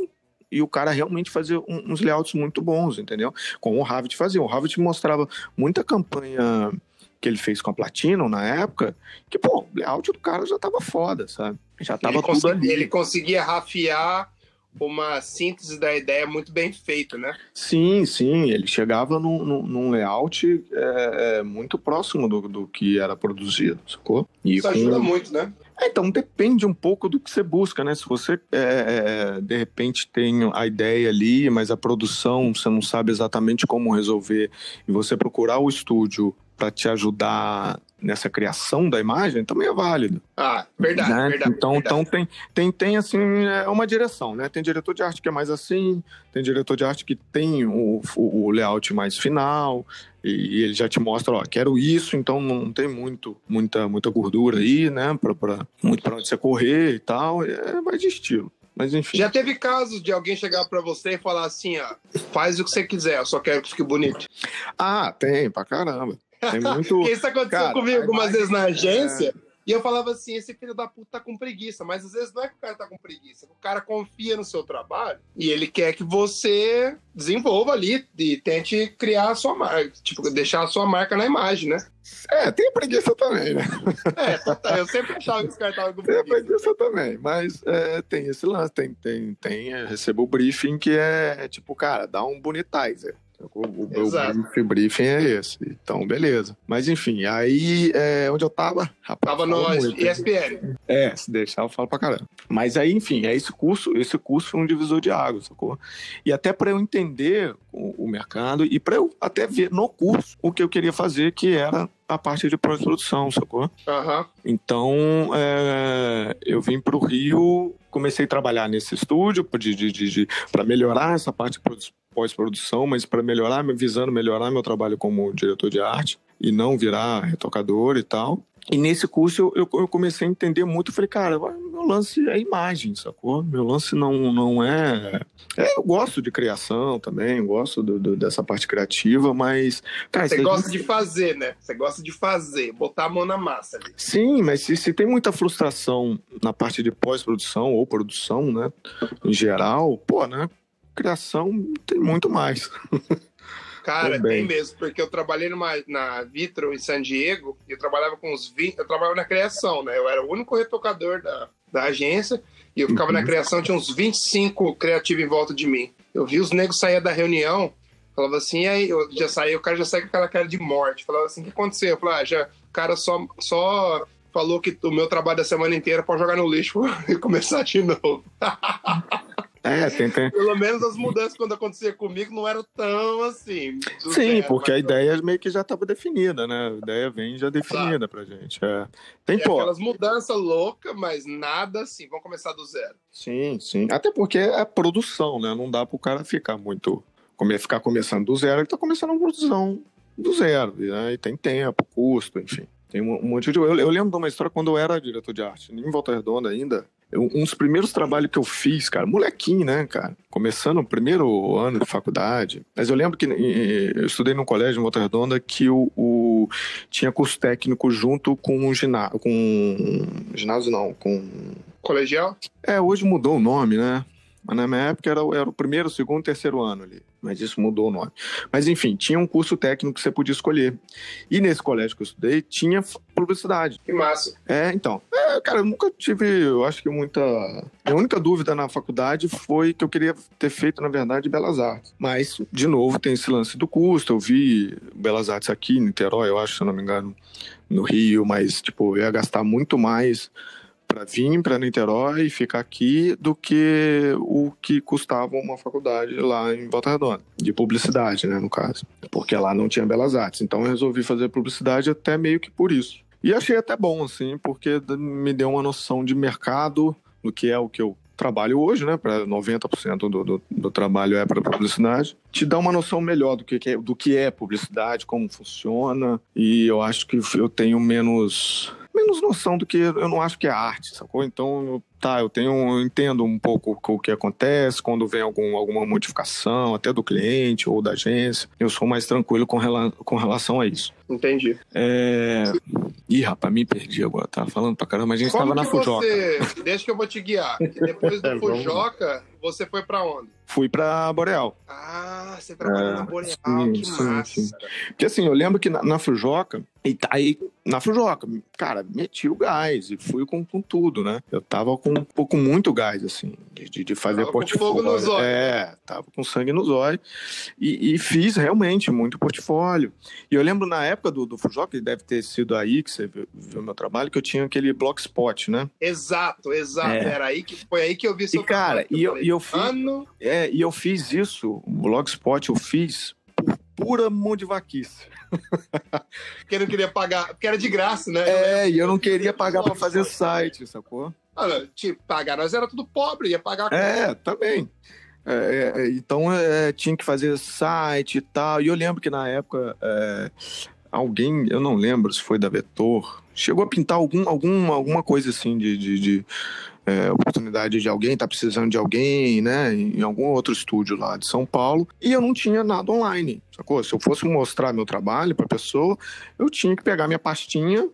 e o cara realmente fazia uns layouts muito bons, entendeu? Como o Ravid fazia. O Ravid mostrava muita campanha que ele fez com a Platinum na época, que, pô, o layout do cara já tava foda, sabe? Já tava ele tudo ali. Ele conseguia rafiar uma síntese da ideia muito bem feita, né? Sim, sim. Ele chegava num, num layout é, é, muito próximo do, do que era produzido, sacou? E Isso com... ajuda muito, né? É, então depende um pouco do que você busca, né? Se você é, é, de repente tem a ideia ali, mas a produção você não sabe exatamente como resolver, e você procurar o estúdio para te ajudar nessa criação da imagem também é válido. Ah, verdade, né? verdade. Então, verdade. então tem, tem, tem assim, é uma direção, né? Tem diretor de arte que é mais assim, tem diretor de arte que tem o, o, o layout mais final, e, ele já te mostra, ó, quero isso, então não tem muito, muita, muita gordura aí, né? Pra, pra, muito para onde você correr e tal, é mais de estilo. Mas enfim. Já teve casos de alguém chegar para você e falar assim, ó, faz o que você quiser, eu só quero que fique bonito. Ah, tem, pra caramba. Tem muito. Isso aconteceu cara, comigo algumas vezes na agência. É... E eu falava assim: esse filho da puta tá com preguiça. Mas às vezes não é que o cara tá com preguiça. O cara confia no seu trabalho e ele quer que você desenvolva ali e tente criar a sua marca. Tipo, deixar a sua marca na imagem, né? É, tem preguiça também, né? É, eu sempre achava que os caras estavam com preguiça. Tem preguiça também, mas é, tem esse lance, tem, tem, tem, recebo o briefing que é tipo, cara, dá um bonitizer. O, meu briefing, briefing é esse. Então, beleza. Mas enfim, aí é, onde eu tava? Rapaz, tava no ESPN. É, se deixar, eu falo pra caramba. Mas aí, enfim, é esse curso, esse curso foi um divisor de águas, sacou? E até para eu entender o, o mercado e para eu até ver no curso o que eu queria fazer, que era a parte de pós-produção, sacou? Uhum. Então, é, eu vim para o Rio, comecei a trabalhar nesse estúdio de, de, de, de para melhorar essa parte de pós-produção, mas para melhorar, visando melhorar meu trabalho como diretor de arte e não virar retocador e tal. E nesse curso eu, eu, comecei a entender muito. Falei, cara, meu lance é imagem, sacou? Meu lance não, não é... é eu gosto de criação também, gosto do, do, dessa parte criativa, mas. Cara, Você gosta gente... de fazer, né? Você gosta de fazer, botar a mão na massa ali. Sim, mas se, se tem muita frustração na parte de pós-produção ou produção, né? Em geral, pô, né? Criação tem muito mais. Cara, Também. tem mesmo, porque eu trabalhei numa, na Vitro em San Diego, e eu trabalhava com uns 20, eu trabalhava na criação, né? Eu era o único retocador da, da agência, e eu ficava uhum. na criação, tinha uns 25 criativos em volta de mim. Eu vi os negros sair da reunião, falava assim, aí eu já saí, o cara já sai com aquela cara de morte. Falava assim, o que aconteceu? Eu falava, ah, já, o cara só, só falou que o meu trabalho da semana inteira pode jogar no lixo e começar de novo. É, tem, tem. Pelo menos as mudanças quando acontecia comigo não eram tão assim. Sim, zero, porque a ideia meio que já estava definida, né? A ideia vem já definida pra gente. É. Tem, pô. Aquelas mudanças loucas, mas nada assim, vamos começar do zero. Sim, sim. Até porque é produção, né? Não dá pro cara ficar muito. Ficar começando do zero, ele tá começando uma produção do zero, né? E tem tempo, custo, enfim. Tem um, monte de. Eu, eu, lembro de uma história quando eu era diretor de arte, em Volta Redonda ainda. Um dos primeiros trabalhos que eu fiz, cara, molequinho, né, cara? Começando o primeiro ano de faculdade. Mas eu lembro que eu estudei num colégio em Volta Redonda que o, o tinha curso técnico junto com o ginásio. Com. Ginásio não, com. Colegial? É, hoje mudou o nome, né? Mas na minha época era, era o primeiro, segundo, terceiro ano ali. Mas isso mudou o nome. Mas enfim, tinha um curso técnico que você podia escolher. E nesse colégio que eu estudei, tinha publicidade. Que massa. É, então. É, cara, eu nunca tive, eu acho que muita. A única dúvida na faculdade foi que eu queria ter feito, na verdade, Belas Artes. Mas, de novo, tem esse lance do custo. Eu vi Belas Artes aqui em Niterói, eu acho, se eu não me engano, no Rio, mas, tipo, eu ia gastar muito mais para vir para Niterói e ficar aqui do que o que custava uma faculdade lá em Volta Redonda, de publicidade, né, no caso, porque lá não tinha belas artes. Então eu resolvi fazer publicidade até meio que por isso. E achei até bom, assim, porque me deu uma noção de mercado, do que é o que eu trabalho hoje, né? Para 90% do, do, do, trabalho é para publicidade. Te dá uma noção melhor do que, é, do que é publicidade, como funciona. E eu acho que eu tenho menos menos noção do que eu não acho que é arte, sacou? Então, tá, eu tenho, eu entendo um pouco o que acontece quando vem algum, alguma modificação, até do cliente ou da agência. Eu sou mais tranquilo com, rela, com relação a isso. Entendi. É... Ih, rapaz, me perdi agora. Tava falando pra caramba, a gente Como tava na Fujoca. Você... Deixa que eu vou te guiar. Depois do é, Fujoca, você foi pra onde? Fui pra Boreal. Ah, você trabalhou é, na Boreal, sim, que sim, massa. Sim. Porque assim, eu lembro que na, na Fujoca, e tá aí na Fujoca, cara, meti o gás e fui com, com tudo, né? Eu tava com, com muito gás, assim, de, de fazer tava portfólio. Com fogo no zóio. É, tava com sangue no zóio. E, e, fiz realmente muito portfólio. E eu lembro na época do, do Fujoca, que deve ter sido aí que você viu, viu meu trabalho, que eu tinha aquele Blogspot, né? Exato, exato. É. Era aí que foi aí que eu vi seu e, cara, e eu, e eu fiz, ano... é, e eu fiz isso, o Blogspot eu fiz por pura mão de vaquice. porque não queria pagar, porque era de graça, né? É, e eu não queria pagar para fazer site, sacou? Ah, tipo, pagar, nós era tudo pobre, ia pagar. É, também. É, é, é, então é, tinha que fazer site e tal. E eu lembro que na época é, alguém, eu não lembro se foi da Vetor, chegou a pintar algum, algum, alguma coisa assim de, de, de é, oportunidade de alguém, tá precisando de alguém, né, em algum outro estúdio lá de São Paulo, e eu não tinha nada online, sacou? Se eu fosse mostrar meu trabalho pra pessoa, eu tinha que pegar minha pastinha,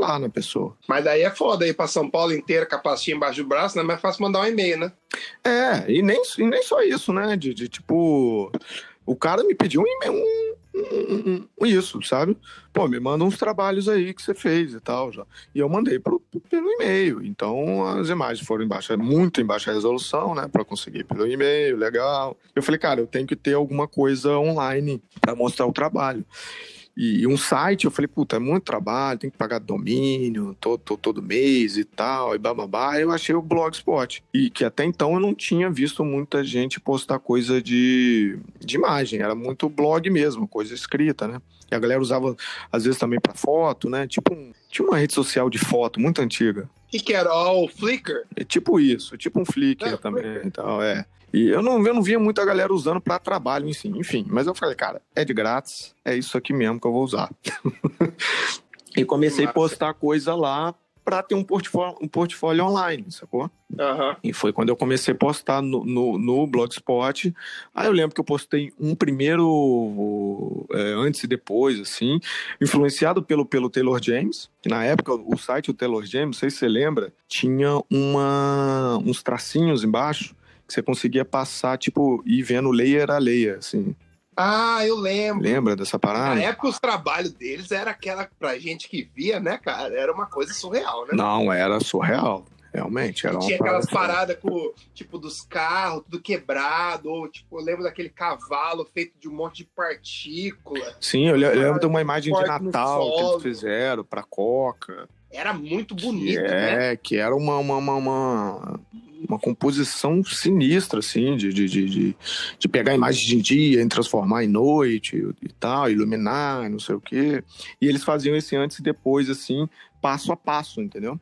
lá na pessoa. Mas daí é foda ir pra São Paulo inteira com a pastinha embaixo do braço, não é mais fácil mandar um e-mail, né? É, e nem, e nem só isso, né, de, de tipo... O cara me pediu um isso, sabe? Pô, me manda uns trabalhos aí que você fez e tal. Já. E eu mandei pro, pelo e-mail. Então as imagens foram em baixa, muito em baixa resolução, né? Para conseguir pelo e-mail, legal. Eu falei, cara, eu tenho que ter alguma coisa online para mostrar o trabalho. E, um site, eu falei, puta, é muito trabalho, tem que pagar domínio todo, todo, todo mês e tal, e bababá. Eu achei o Blogspot. E que até então eu não tinha visto muita gente postar coisa de, de imagem, era muito blog mesmo, coisa escrita, né? E a galera usava, às vezes, também para foto, né? Tipo, um, tinha uma rede social de foto muito antiga. O que, que era? o Flickr? É tipo isso, tipo um Flickr é, também e tal, é. E eu não, eu não via muita galera usando para trabalho em si, enfim. Mas eu falei, cara, é de grátis, é isso aqui mesmo que eu vou usar. e comecei a postar coisa lá para ter um portfólio, um portfólio online, sacou? Uhum. E foi quando eu comecei a postar no, no, no Blogspot. Aí eu lembro que eu postei um primeiro é, antes e depois, assim, influenciado pelo, pelo Taylor James. Que na época, o site do Taylor James, não sei se você lembra, tinha uma, uns tracinhos embaixo que você conseguia passar, tipo, ir vendo layer a layer, assim. Ah, eu lembro. Lembra dessa parada? Na época, os trabalhos deles era aquela, pra gente que via, né, cara? Era uma coisa surreal, né? Não, era surreal. Realmente, era e Tinha aquelas paradas com, tipo, dos carros, tudo quebrado, ou, tipo, eu lembro daquele cavalo feito de um monte de partícula. Sim, eu lembro de uma imagem de Natal que eles fizeram pra Coca. Era muito bonito, é, né? que era uma, uma, uma, uma uma composição sinistra, assim, de, de, de, de, pegar imagens de dia e transformar em noite e tal, iluminar, não sei o quê. E eles faziam esse antes e depois, assim, passo a passo, entendeu?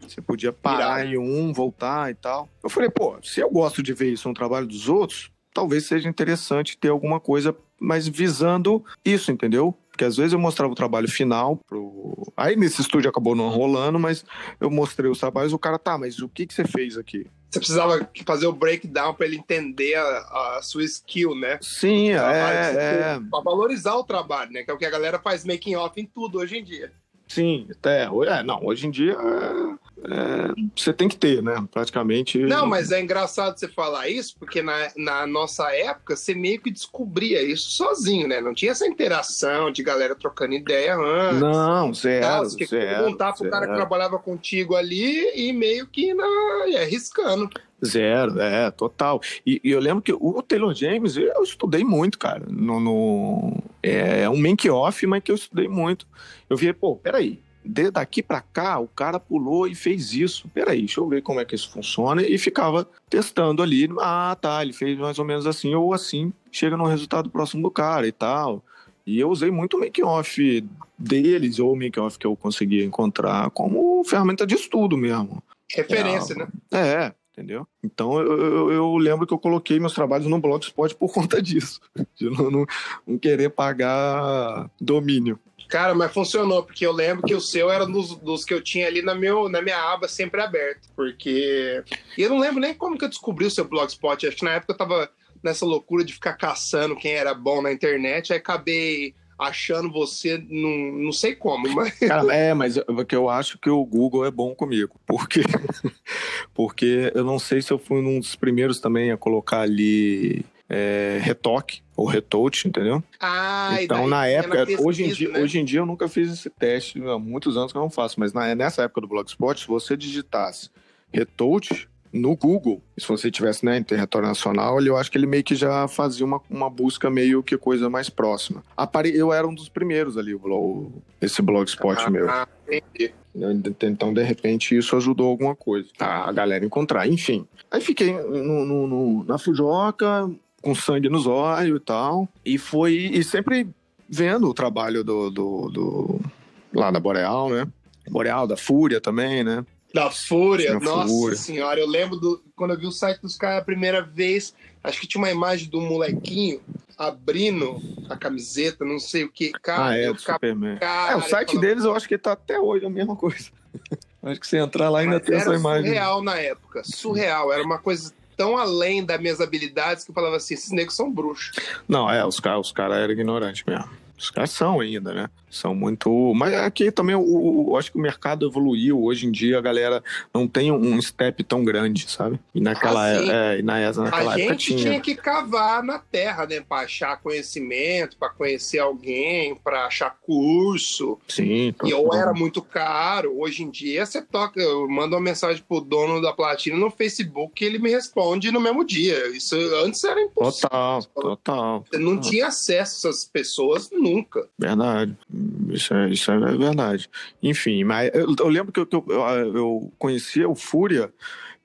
Você podia parar em um, voltar e tal. Eu falei, pô, se eu gosto de ver isso no trabalho dos outros, talvez seja interessante ter alguma coisa, mas visando isso, entendeu? Porque às vezes eu mostrava o trabalho final pro. Aí nesse estúdio acabou não rolando, mas eu mostrei os trabalhos, o cara, tá, mas o que, que você fez aqui? Você precisava fazer o breakdown para ele entender a, a, sua skill, né? Sim, é, é. Pra valorizar o trabalho, né? Que é o que a galera faz making off em tudo hoje em dia. Sim, até. É, não, hoje em dia é é, você tem que ter, né? Praticamente. Não, mas é engraçado você falar isso, porque na, na nossa época você meio que descobria isso sozinho, né? Não tinha essa interação de galera trocando ideia antes. Não, zero. Tá? Você zero, perguntar pro cara que trabalhava contigo ali e meio que na, é, arriscando. Zero, é, total. E, e, eu lembro que o Taylor James, eu estudei muito, cara. No, no é, é um make-off, mas que eu estudei muito. Eu vi, pô, peraí, de daqui para cá, o cara pulou e fez isso. Peraí, deixa eu ver como é que isso funciona. E ficava testando ali. Ah, tá, ele fez mais ou menos assim ou assim. Chega no resultado próximo do cara e tal. E eu usei muito o make-off deles, ou o make-off que eu conseguia encontrar, como ferramenta de estudo mesmo. Referência, é, né? É, entendeu? Então eu, eu, eu, lembro que eu coloquei meus trabalhos no Blogspot por conta disso, de não, não, não querer pagar domínio. Cara, mas funcionou, porque eu lembro que o seu era dos, dos que eu tinha ali na, meu, na minha aba sempre aberto. Porque. E eu não lembro nem como que eu descobri o seu blogspot. Acho que na época eu tava nessa loucura de ficar caçando quem era bom na internet, aí acabei achando você, não, não sei como, mas... Cara, é, mas eu, que eu acho que o Google é bom comigo, porque, porque eu não sei se eu fui um dos primeiros também a colocar ali é, retoque ou retouch, entendeu? Ah, então na época, pesquisa, hoje em dia, né? hoje em dia eu nunca fiz esse teste, há muitos anos que eu não faço, mas na, nessa época do Blogspot, se você digitasse retouch no Google, se você tivesse né, em território nacional, eu acho que ele meio que já fazia uma, uma busca meio que coisa mais próxima. Apare... Eu era um dos primeiros ali, o, esse blogspot ah, meu. Entendi. Então, de repente, isso ajudou alguma coisa. A galera encontrar. Enfim. Aí fiquei no, no, no na Fujoca, com sangue nos olhos e tal. E foi. E sempre vendo o trabalho do, do, do lá da Boreal, né? Boreal, da Fúria também, né? Da Fúria, nossa Fúria. senhora. Eu lembro do, quando eu vi o site dos caras a primeira vez, acho que tinha uma imagem do molequinho abrindo a camiseta, não sei o que. Cara, ah, é, do Superman. Cara, é, o site falando... deles eu acho que tá até hoje a mesma coisa. acho que você entrar lá ainda Mas tem essa imagem. surreal na época, surreal. Era uma coisa tão além das minhas habilidades que eu falava assim, esses negros são bruxos. Não, é, os caras os cara eram ignorantes mesmo. Os caras são ainda, né? São muito. Mas aqui também eu, acho que o mercado evoluiu. Hoje em dia a galera não tem um step tão grande, sabe? E naquela, ah, é, e na naquela a época gente tinha. tinha que cavar na terra, né? Pra achar conhecimento, para conhecer alguém, para achar curso. Sim. E ou era muito caro. Hoje em dia você toca, eu mando uma mensagem pro dono da platina no Facebook e ele me responde no mesmo dia. Isso antes era impossível. Total, total. Você não tinha acesso a essas pessoas nunca. Verdade. Isso é, isso é verdade. Enfim, mas eu, eu lembro que eu, eu, eu conhecia o Fúria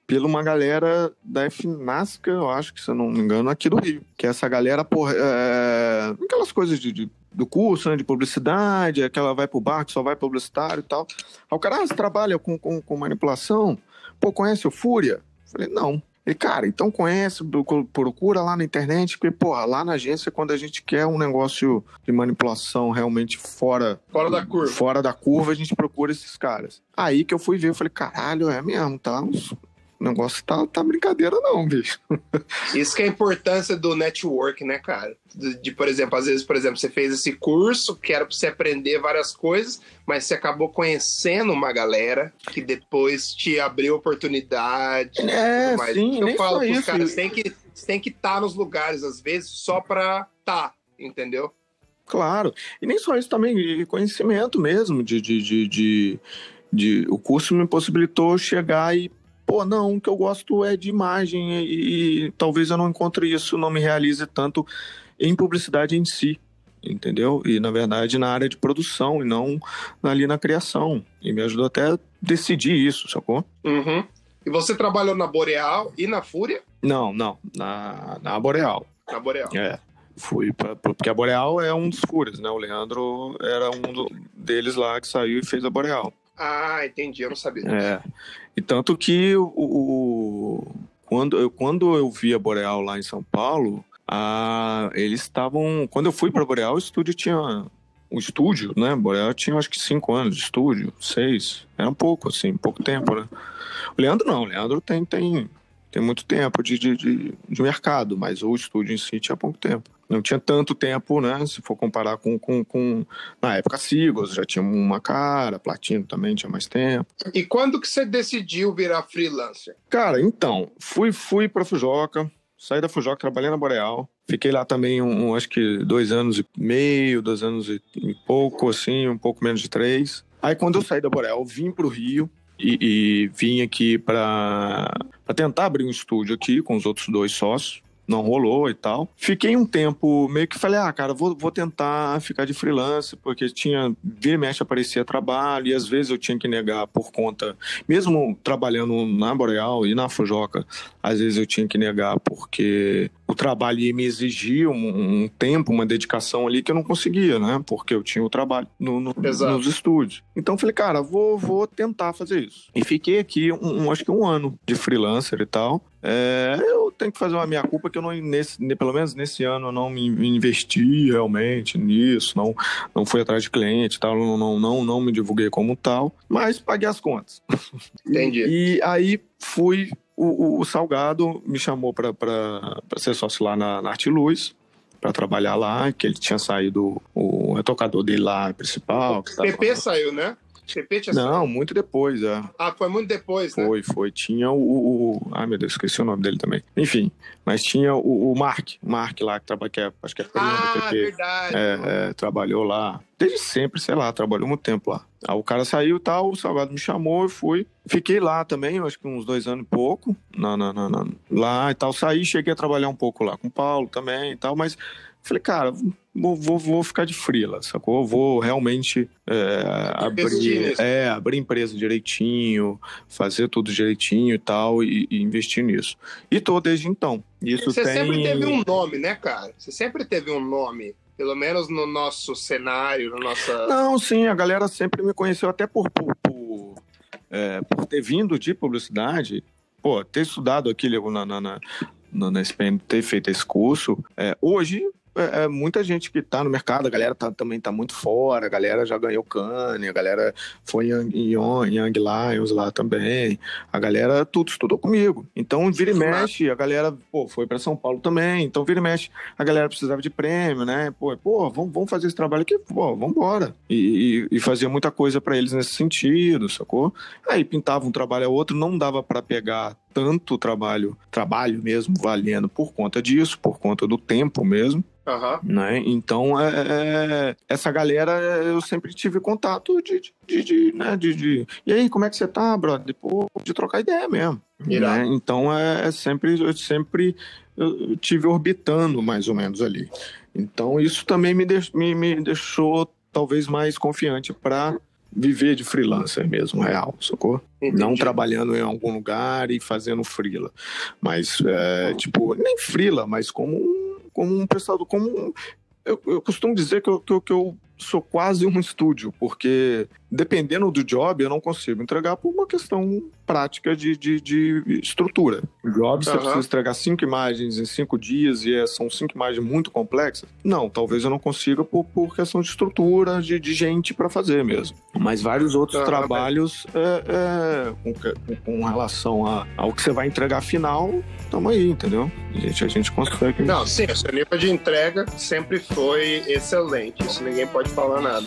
pela uma galera da FNASCA, eu acho que, se eu não me engano, aqui do Rio. Que é essa galera, porra, é, aquelas coisas de, de, do curso, né, de publicidade, aquela vai pro bar que só vai publicitário e tal. Aí o cara, ah, você trabalha com, com, com manipulação? Pô, conhece o Fúria? falei, não. E, cara, então conhece, procura lá na internet, porque, porra, lá na agência, quando a gente quer um negócio de manipulação realmente fora... Fora da curva. Fora da curva, a gente procura esses caras. Aí que eu fui ver, eu falei, caralho, é mesmo, tá? Uns negócio tá, tá brincadeira, não, bicho. Isso que é a importância do network, né, cara? De, de, por exemplo, às vezes, por exemplo, você fez esse curso que era pra você aprender várias coisas, mas você acabou conhecendo uma galera que depois te abriu oportunidade. É, sim, eu falo pros isso. caras, tem que, tem que estar tá nos lugares, às vezes, só pra tá, entendeu? Claro. E nem só isso também, conhecimento mesmo, de, de, de, de, de o curso me possibilitou chegar e pô, não, o que eu gosto é de imagem e, e, talvez eu não encontre isso, não me realize tanto em publicidade em si, entendeu? E na verdade na área de produção e não ali na criação. E me ajudou até a decidir isso, sacou? Uhum. E você trabalhou na Boreal e na Fúria? Não, não, na, na Boreal. Na Boreal. É. Fui pra, porque a Boreal é um dos Fúrias, né? O Leandro era um do, deles lá que saiu e fez a Boreal. Ah, entendi, eu não sabia. É. E tanto que o, o, quando, eu, quando eu vi a Boreal lá em São Paulo, a, eles estavam. Quando eu fui para Boreal, o estúdio tinha. O estúdio, né? Boreal tinha acho que cinco anos de estúdio, seis. Era um pouco, assim, pouco tempo, né? O Leandro não, o Leandro tem, tem, tem muito tempo de, de, de, de mercado, mas o estúdio em si tinha pouco tempo não tinha tanto tempo, né? Se for comparar com, com, com na época Sigos, já tinha uma cara, Platino também tinha mais tempo. E quando que você decidiu virar freelancer? Cara, então, fui fui para Fujoca, saí da Fujoca, trabalhei na Boreal, fiquei lá também um, um, acho que dois anos e meio, dois anos e, e pouco, assim, um pouco menos de três. Aí quando eu saí da Boreal, vim para o Rio, e, e, vim aqui para tentar abrir um estúdio aqui com os outros dois sócios não rolou e tal. Fiquei um tempo meio que falei, ah, cara, vou, vou tentar ficar de freelance, porque tinha, vira e mexe aparecia trabalho, e às vezes eu tinha que negar por conta, mesmo trabalhando na Boreal e na Fujoca, às vezes eu tinha que negar porque o trabalho ia me exigir um, um, tempo, uma dedicação ali que eu não conseguia, né? Porque eu tinha o trabalho no, no, nos estúdios. Então falei, cara, vou, vou tentar fazer isso. E fiquei aqui, um, um acho que um ano de freelancer e tal. É, eu tenho que fazer uma minha culpa que eu não, nesse, pelo menos nesse ano, eu não me investi realmente nisso, não, não fui atrás de cliente tal, não, não, não, não me divulguei como tal, mas paguei as contas. Entendi. E, e aí fui o, o, Salgado me chamou para ser sócio lá na, na Arte Luz, para trabalhar lá, que ele tinha saído o retocador dele lá, principal. O PP saiu, né? PP tinha Não, muito depois, é. Ah, foi muito depois, né? Foi, foi. Tinha o, o, Ai, meu Deus, esqueci o nome dele também. Enfim, mas tinha o, o Mark, Mark lá, que, trabalha, que é, acho que é ah, do PP. verdade. É, é, trabalhou lá. Desde sempre, sei lá, trabalhou muito tempo lá. Aí o cara saiu e tal, o Salgado me chamou, eu fui. Fiquei lá também, acho que uns dois anos e pouco, na, na, na, na, lá e tal. Saí, cheguei a trabalhar um pouco lá com o Paulo também e tal, mas falei, cara, vou, vou, vou ficar de frila, sacou? Vou realmente é, abrir, é, abrir empresa direitinho, fazer tudo direitinho e tal, e, e investir nisso. E tô desde então. Isso Você tem... sempre teve um nome, né, cara? Você sempre teve um nome pelo menos no nosso cenário, na nossa. Não, sim, a galera sempre me conheceu até por, por, por, é, por ter vindo de publicidade, pô, ter estudado aqui na, na, na, na SPM, ter feito esse curso. É, hoje é, é, muita gente que está no mercado, a galera tá, também está muito fora, a galera já ganhou Cane, a galera foi em Young, Young Lions lá também, a galera tudo estudou comigo. Então, vira e mexe, a galera pô, foi para São Paulo também, então vira e mexe, a galera precisava de prêmio, né? Pô, pô vamos, vamos fazer esse trabalho aqui, pô, vamos embora. E, e, e fazia muita coisa para eles nesse sentido, sacou? Aí pintava um trabalho a outro, não dava para pegar tanto trabalho, trabalho mesmo, valendo por conta disso, por conta do tempo mesmo. Uhum. Né? Então, é, é, essa galera eu sempre tive contato de, de, de, né? de, de, E aí, como é que você tá, brother? Depois de trocar ideia mesmo. Né? Então, é, é, sempre, eu sempre eu tive orbitando mais ou menos ali. Então, isso também me, me, me deixou talvez mais confiante para viver de freelancer mesmo, real, socorro? Entendi. Não trabalhando em algum lugar e fazendo freela. Mas, é, tipo, nem freela, mas como um, como um prestador, como um, eu, eu, costumo dizer que eu, que eu, que eu sou quase um estúdio, porque dependendo do job, eu não consigo entregar por uma questão prática de, de, de estrutura. O job, você precisa entregar cinco imagens em cinco dias e é, são cinco imagens muito complexas. Não, talvez eu não consiga por, por questão de estrutura, de, de gente para fazer mesmo. Mas vários outros uhum. trabalhos é, é, com, com, relação a, ao que você vai entregar final, estamos aí, entendeu? A gente, a gente consegue. Não, sim, o seu nível de entrega sempre foi excelente. Isso ninguém pode falar nada.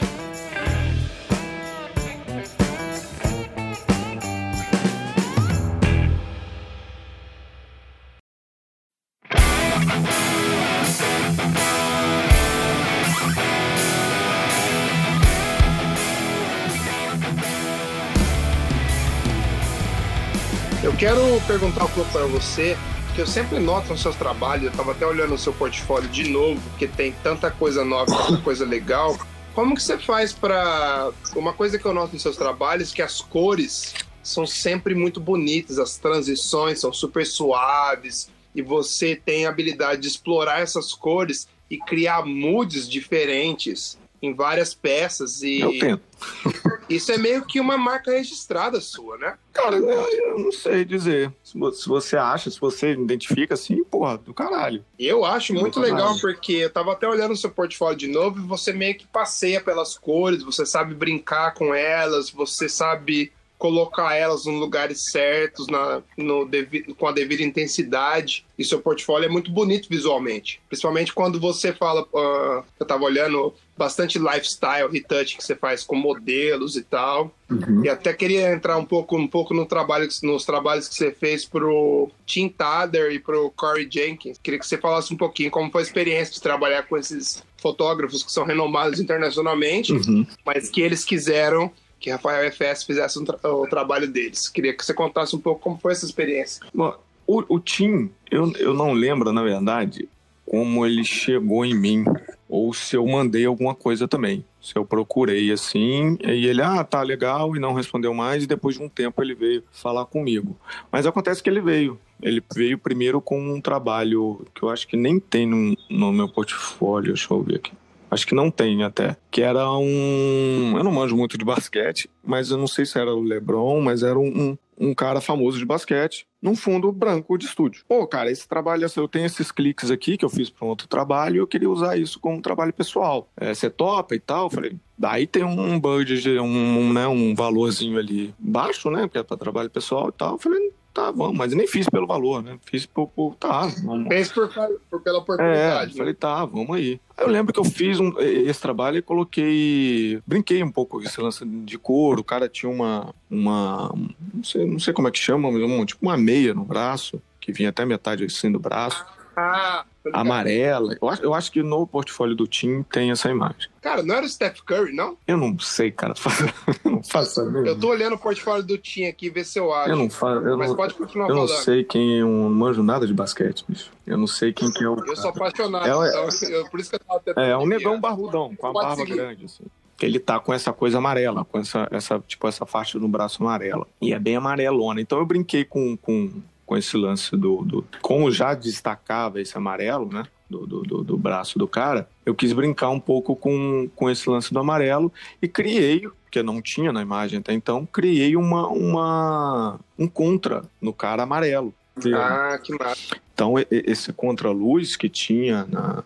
Eu quero perguntar um pouco para você, que eu sempre noto nos seus trabalhos, eu estava até olhando o seu portfólio de novo, porque tem tanta coisa nova, tanta coisa legal. Como que você faz para uma coisa que eu noto nos seus trabalhos que as cores são sempre muito bonitas, as transições são super suaves e você tem a habilidade de explorar essas cores e criar moods diferentes em várias peças e eu tento. isso é meio que uma marca registrada sua, né? Cara, eu não sei dizer. Se você acha, se você identifica assim, porra, do caralho. Eu acho muito legal porque eu tava até olhando o seu portfólio de novo e você meio que passeia pelas cores, você sabe brincar com elas, você sabe colocar elas nos lugares certos, na, no, com a devida intensidade. E seu portfólio é muito bonito visualmente. Principalmente quando você fala. Uh, eu estava olhando bastante lifestyle, retouch que você faz com modelos e tal. Uhum. E até queria entrar um pouco, um pouco no trabalho, nos trabalhos que você fez pro Tim Tader e pro Corey Jenkins. Queria que você falasse um pouquinho como foi a experiência de trabalhar com esses fotógrafos que são renomados internacionalmente, uhum. mas que eles quiseram que Rafael FS fizesse um tra o trabalho deles. Queria que você contasse um pouco como foi essa experiência. Bom, o, o Tim, eu, eu não lembro, na verdade, como ele chegou em mim, ou se eu mandei alguma coisa também. Se eu procurei assim, e ele, ah, tá legal, e não respondeu mais, e depois de um tempo ele veio falar comigo. Mas acontece que ele veio. Ele veio primeiro com um trabalho que eu acho que nem tem no, no meu portfólio, deixa eu ver aqui acho que não tem até, que era um, eu não manjo muito de basquete, mas eu não sei se era o LeBron, mas era um, um, um cara famoso de basquete, num fundo branco de estúdio. Pô, cara, esse trabalho, eu tenho esses cliques aqui que eu fiz para um outro trabalho e eu queria usar isso como trabalho pessoal. É, topa e tal? Eu falei, daí tem um budget, um, um, né, um valorzinho ali baixo, né, porque é para trabalho pessoal e tal. Eu falei, tá, vamos, mas nem fiz pelo valor, né? Fiz por, por tá, vamos. Fez por, por, pela oportunidade. É, né? falei, tá, vamos aí. Eu lembro que eu fiz um, esse trabalho e coloquei. Brinquei um pouco com esse lance de couro. O cara tinha uma. uma não, sei, não sei como é que chama, mas um, tipo uma meia no braço, que vinha até metade assim do braço. Ah, amarela. Eu acho, eu acho que no portfólio do Tim tem essa imagem. Cara, não era o Steph Curry, não? Eu não sei, cara. Eu não faço Eu tô olhando o portfólio do Tim aqui, ver se eu acho. Eu não faço. Eu Mas não, pode continuar eu falando. Não sei quem. Eu não manjo nada de basquete, bicho. Eu não sei quem que é o. Eu sou apaixonado, é, então, eu, por isso que eu tava tentando. É, é um negão barrudão, com a barba seguir. grande, assim ele tá com essa coisa amarela, com essa, essa, tipo, essa faixa no braço amarela. E é bem amarelona. Então eu brinquei com, com, com esse lance do, do. Como já destacava esse amarelo, né? Do, do, do, braço do cara, eu quis brincar um pouco com, com esse lance do amarelo e criei, que não tinha na imagem até então, criei uma, uma um contra no cara amarelo. Ah, que massa. Então esse contra-luz que tinha na,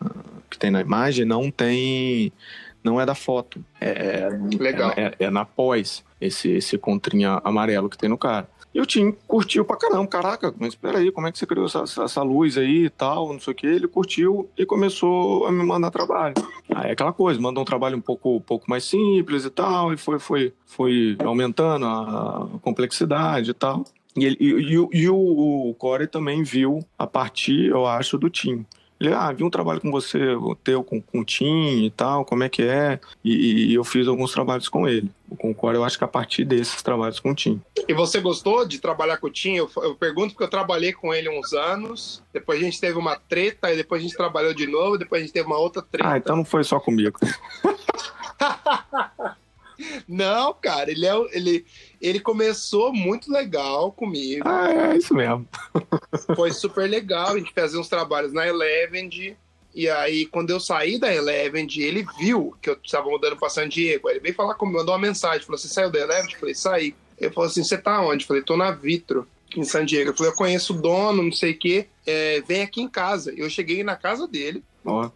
que tem na imagem não tem não é da foto. É, Legal. É, é, é na pós esse esse contrinha amarelo que tem no cara. E o Tim curtiu pra caramba. Caraca, mas espera aí, como é que você criou essa, essa luz aí e tal, não sei o que. Ele curtiu e começou a me mandar trabalho. Aí é aquela coisa, manda um trabalho um pouco, um pouco mais simples e tal, e foi, foi, foi aumentando a complexidade e tal. E, ele, e, e, e o, o Corey também viu a partir, eu acho, do Tim. Ele, ah, vi um trabalho com você, teu, com, com o Tim e tal, como é que é? E, e eu fiz alguns trabalhos com ele. Com o Core, eu acho que a partir desses trabalhos com o Tim. E você gostou de trabalhar com o Tim? Eu, eu, pergunto porque eu trabalhei com ele uns anos, depois a gente teve uma treta, e depois a gente trabalhou de novo, depois a gente teve uma outra treta. Ah, então não foi só comigo. Não, cara, ele, é, ele, ele começou muito legal comigo. Ah, é isso mesmo. Foi super legal. A gente fazia uns trabalhos na Eleven E aí, quando eu saí da Eleven, ele viu que eu estava mudando para San Diego. Aí ele veio falar comigo, mandou uma mensagem. Falou: Você saiu da Eleven? Eu falei: Saí. Ele falou assim: Você tá onde? Eu falei: Tô na Vitro, em San Diego. Eu falei: Eu conheço o dono, não sei o quê. É, vem aqui em casa. Eu cheguei na casa dele. Ó.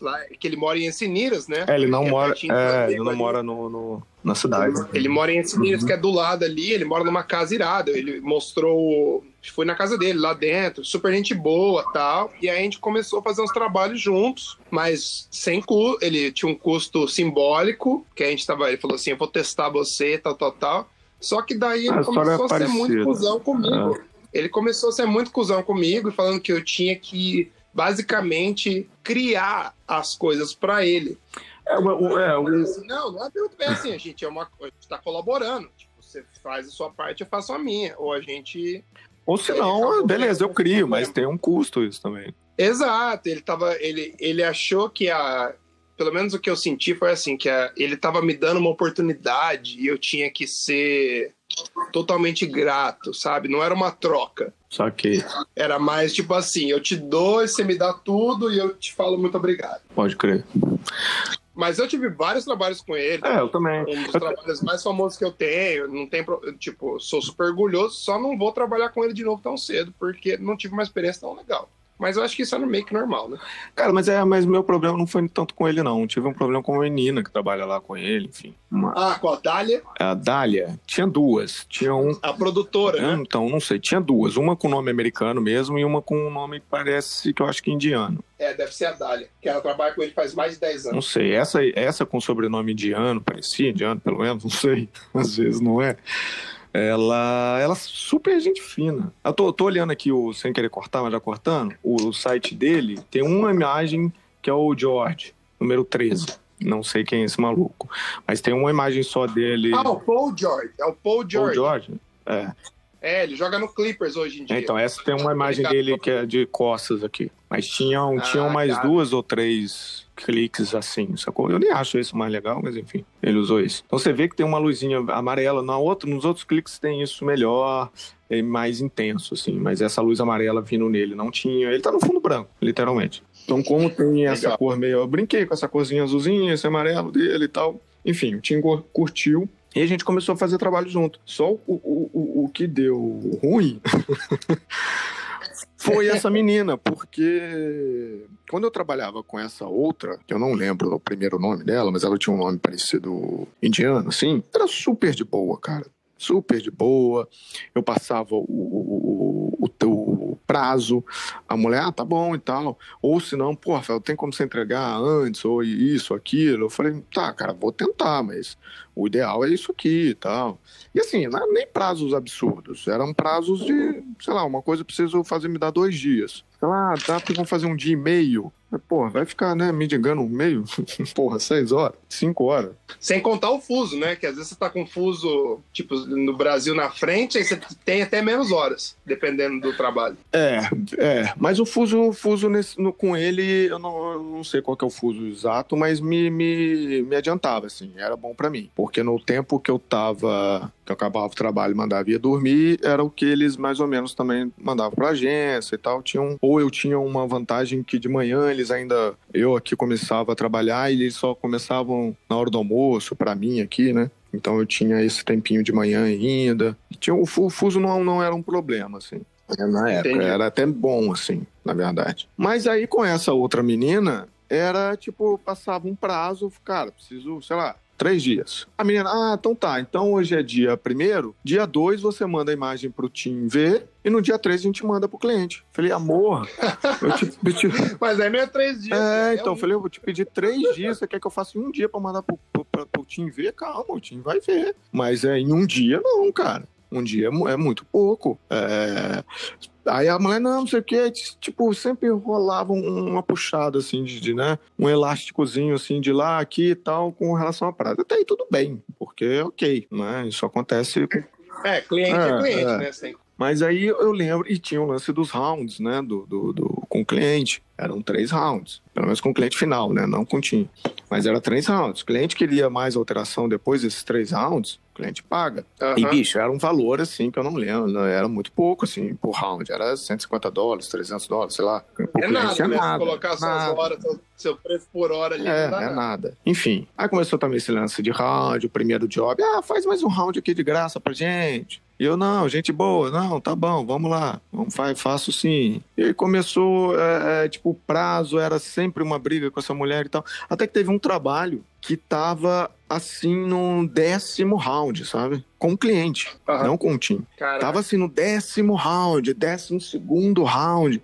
Lá, que ele mora em Enciniras, né? É, ele não Que mora, é, ele não ali. mora no, no- na cidade. Ele mora em Enciniras, que é do lado ali. Ele mora numa casa irada. Ele mostrou. Foi na casa dele, lá dentro. Super gente boa tal. E aí a gente começou a fazer uns trabalhos juntos, mas sem custo. Ele tinha um custo simbólico, que a gente tava. Ele falou assim: eu vou testar você, tal, tal, tal. Só que daí A ele história é começou a ser muito cuzão comigo. Ele começou a ser muito cuzão comigo, falando que eu tinha que basicamente criar as coisas pra ele. É, o- é, o- assim, não, não é muito bem assim, a gente é uma a gente tá colaborando. Tipo, você faz a sua parte, eu faço a minha. Ou a gente. ou se não, beleza, eu crio, mas tem um custo isso também. Exato, ele tava. Ele, ele achou que a. Pelo menos o que eu senti foi assim, que a, ele tava me dando uma oportunidade e eu tinha que ser totalmente grato, sabe? Não era uma troca. Só que Era mais tipo assim, eu te dou e você me dá tudo e eu te falo muito obrigado. pode crer. Mas eu tive vários trabalhos com ele. É, eu também. um dos trabalhos mais famosos que eu tenho. Não tem, tipo, sou super orgulhoso, só não vou trabalhar com ele de novo tão cedo, porque não tive uma experiência tão legal. Mas eu acho que isso é meio que normal, né? Cara, mas é, mas meu problema não foi tanto com ele, não. Tive um problema com uma menina que trabalha lá com ele, enfim. Uma, Ah, com a Dália, a Dália, tinha duas. Tinha um. a produtora, né? Então, não sei, tinha duas. Uma com nome americano mesmo e uma com um nome que parece que eu acho que indiano. É, deve ser a Dália, que ela trabalha com ele faz mais de 10 Não anos. sei. Essa, essa com sobrenome indiano, parecia indiano, pelo menos, não sei. Às vezes não é. Ela, ela é super gente fina. Eu tô, tô olhando aqui, o, sem querer cortar, mas já cortando, o, o site dele tem uma imagem que é o George, número 13. Não sei quem é esse maluco. Mas tem uma imagem só dele. Ah, o Paul George. É o Paul George. George? É. É, ele joga no Clippers hoje em dia. Então, essa tem uma imagem dele que é de costas aqui. Mas tinham, Ah, tinham mais cara. duas ou três cliques assim, sacou? Eu nem acho isso mais legal, mas enfim, ele usou isso. Então você vê que tem uma luzinha amarela, na outra, nos outros cliques tem isso melhor, é mais intenso, assim, mas essa luz amarela vindo nele não tinha. Ele tá no fundo branco, literalmente. Então, como tem essa Legal. cor meio. Eu brinquei com essa corzinha azulzinha, esse amarelo dele e tal. Enfim, o Tim cur- curtiu. E a gente começou a fazer trabalho junto. Só o, o, o, o que deu ruim foi essa menina, porque quando eu trabalhava com essa outra, que eu não lembro o primeiro nome dela, mas ela tinha um nome parecido indiano, assim, era super de boa, cara. Super de boa. Eu passava o, o, o, o prazo, a mulher, ah, tá bom e tal. Ou se não, pô, Rafael, tem como você entregar antes, ou isso, aquilo. Eu falei, tá, cara, vou tentar, mas o ideal é isso aqui e tal. E assim, não nem prazos absurdos, eram prazos de, sei lá, uma coisa eu preciso fazer, me dá dois dias. Sei lá, dá pra vamos fazer um dia e meio. Porra, vai ficar, né, me digando um meio? Porra, seis horas, cinco horas. Sem contar o fuso, né? Que às vezes você tá com fuso, tipo, no Brasil na frente, aí você tem até menos horas, dependendo do trabalho. É, é. Mas o fuso, fuso nesse, no- com ele, eu não, eu não sei qual que é o fuso exato, mas me, me, me adiantava, assim, era bom pra mim. Porque no tempo que eu tava, que eu acabava o trabalho e mandava ir dormir, era o que eles mais ou menos também mandavam pra agência e tal. Tinham, ou eu tinha uma vantagem que de manhã eles ainda, eu aqui começava a trabalhar e eles só começavam na hora do almoço pra mim aqui, né? Então eu tinha esse tempinho de manhã ainda. E Tinha, o fu- o fuso não, não era um problema, assim. Na época, Entendi. era até bom, assim, na verdade. Mas aí com essa outra menina, era tipo, passava um prazo, cara, preciso, sei lá, três dias. A menina, ah, então tá, então hoje é dia primeiro, dia dois você manda a imagem pro Tim ver, e no dia três a gente manda pro cliente. Falei, amor, eu te, te- Mas aí não é três dias. é, né? então, eu um- falei, eu vou te pedir três dias, você quer que eu faça em um dia pra mandar pro, pro, pro, pro Tim ver? Calma, o Tim vai ver. Mas é em um dia, não, cara. Um dia é é muito pouco. É, Aí a mulher, não, não sei o que, tipo, sempre rolava um- uma puxada, assim, de, de, né, um elásticozinho, assim, de lá, aqui e tal, com relação à praia. Até aí tudo bem, porque, ok, né, isso acontece É, cliente é, É, cliente, é. né? Sem- mas aí eu lembro, e tinha o lance dos rounds, né? Do, do, do- com o cliente. Eram três rounds. Pelo menos com o cliente final, né? Não com o time. Mas era três rounds. O cliente queria mais alteração depois desses três rounds. Cliente paga. Uhum. E, bicho, era um valor, assim, que eu não lembro, né? era muito pouco, assim, por round. Era 150 dólares, 300 dólares, sei lá. é nada, é né? Nada, colocar nada. suas horas, seu preço por hora ali, é, não é nada. nada. Enfim, aí começou também esse lance de round, o primeiro job. Ah, faz mais um round aqui de graça pra gente. E eu, não, gente boa, não, tá bom, vamos lá, vamos, faz, faço sim. E começou, é, é, tipo, o prazo era sempre uma briga com essa mulher e tal. Até que teve um trabalho que tava assim no décimo round, sabe? Com o cliente, uhum. não com o time. Caraca. Tava assim no décimo round, décimo segundo round.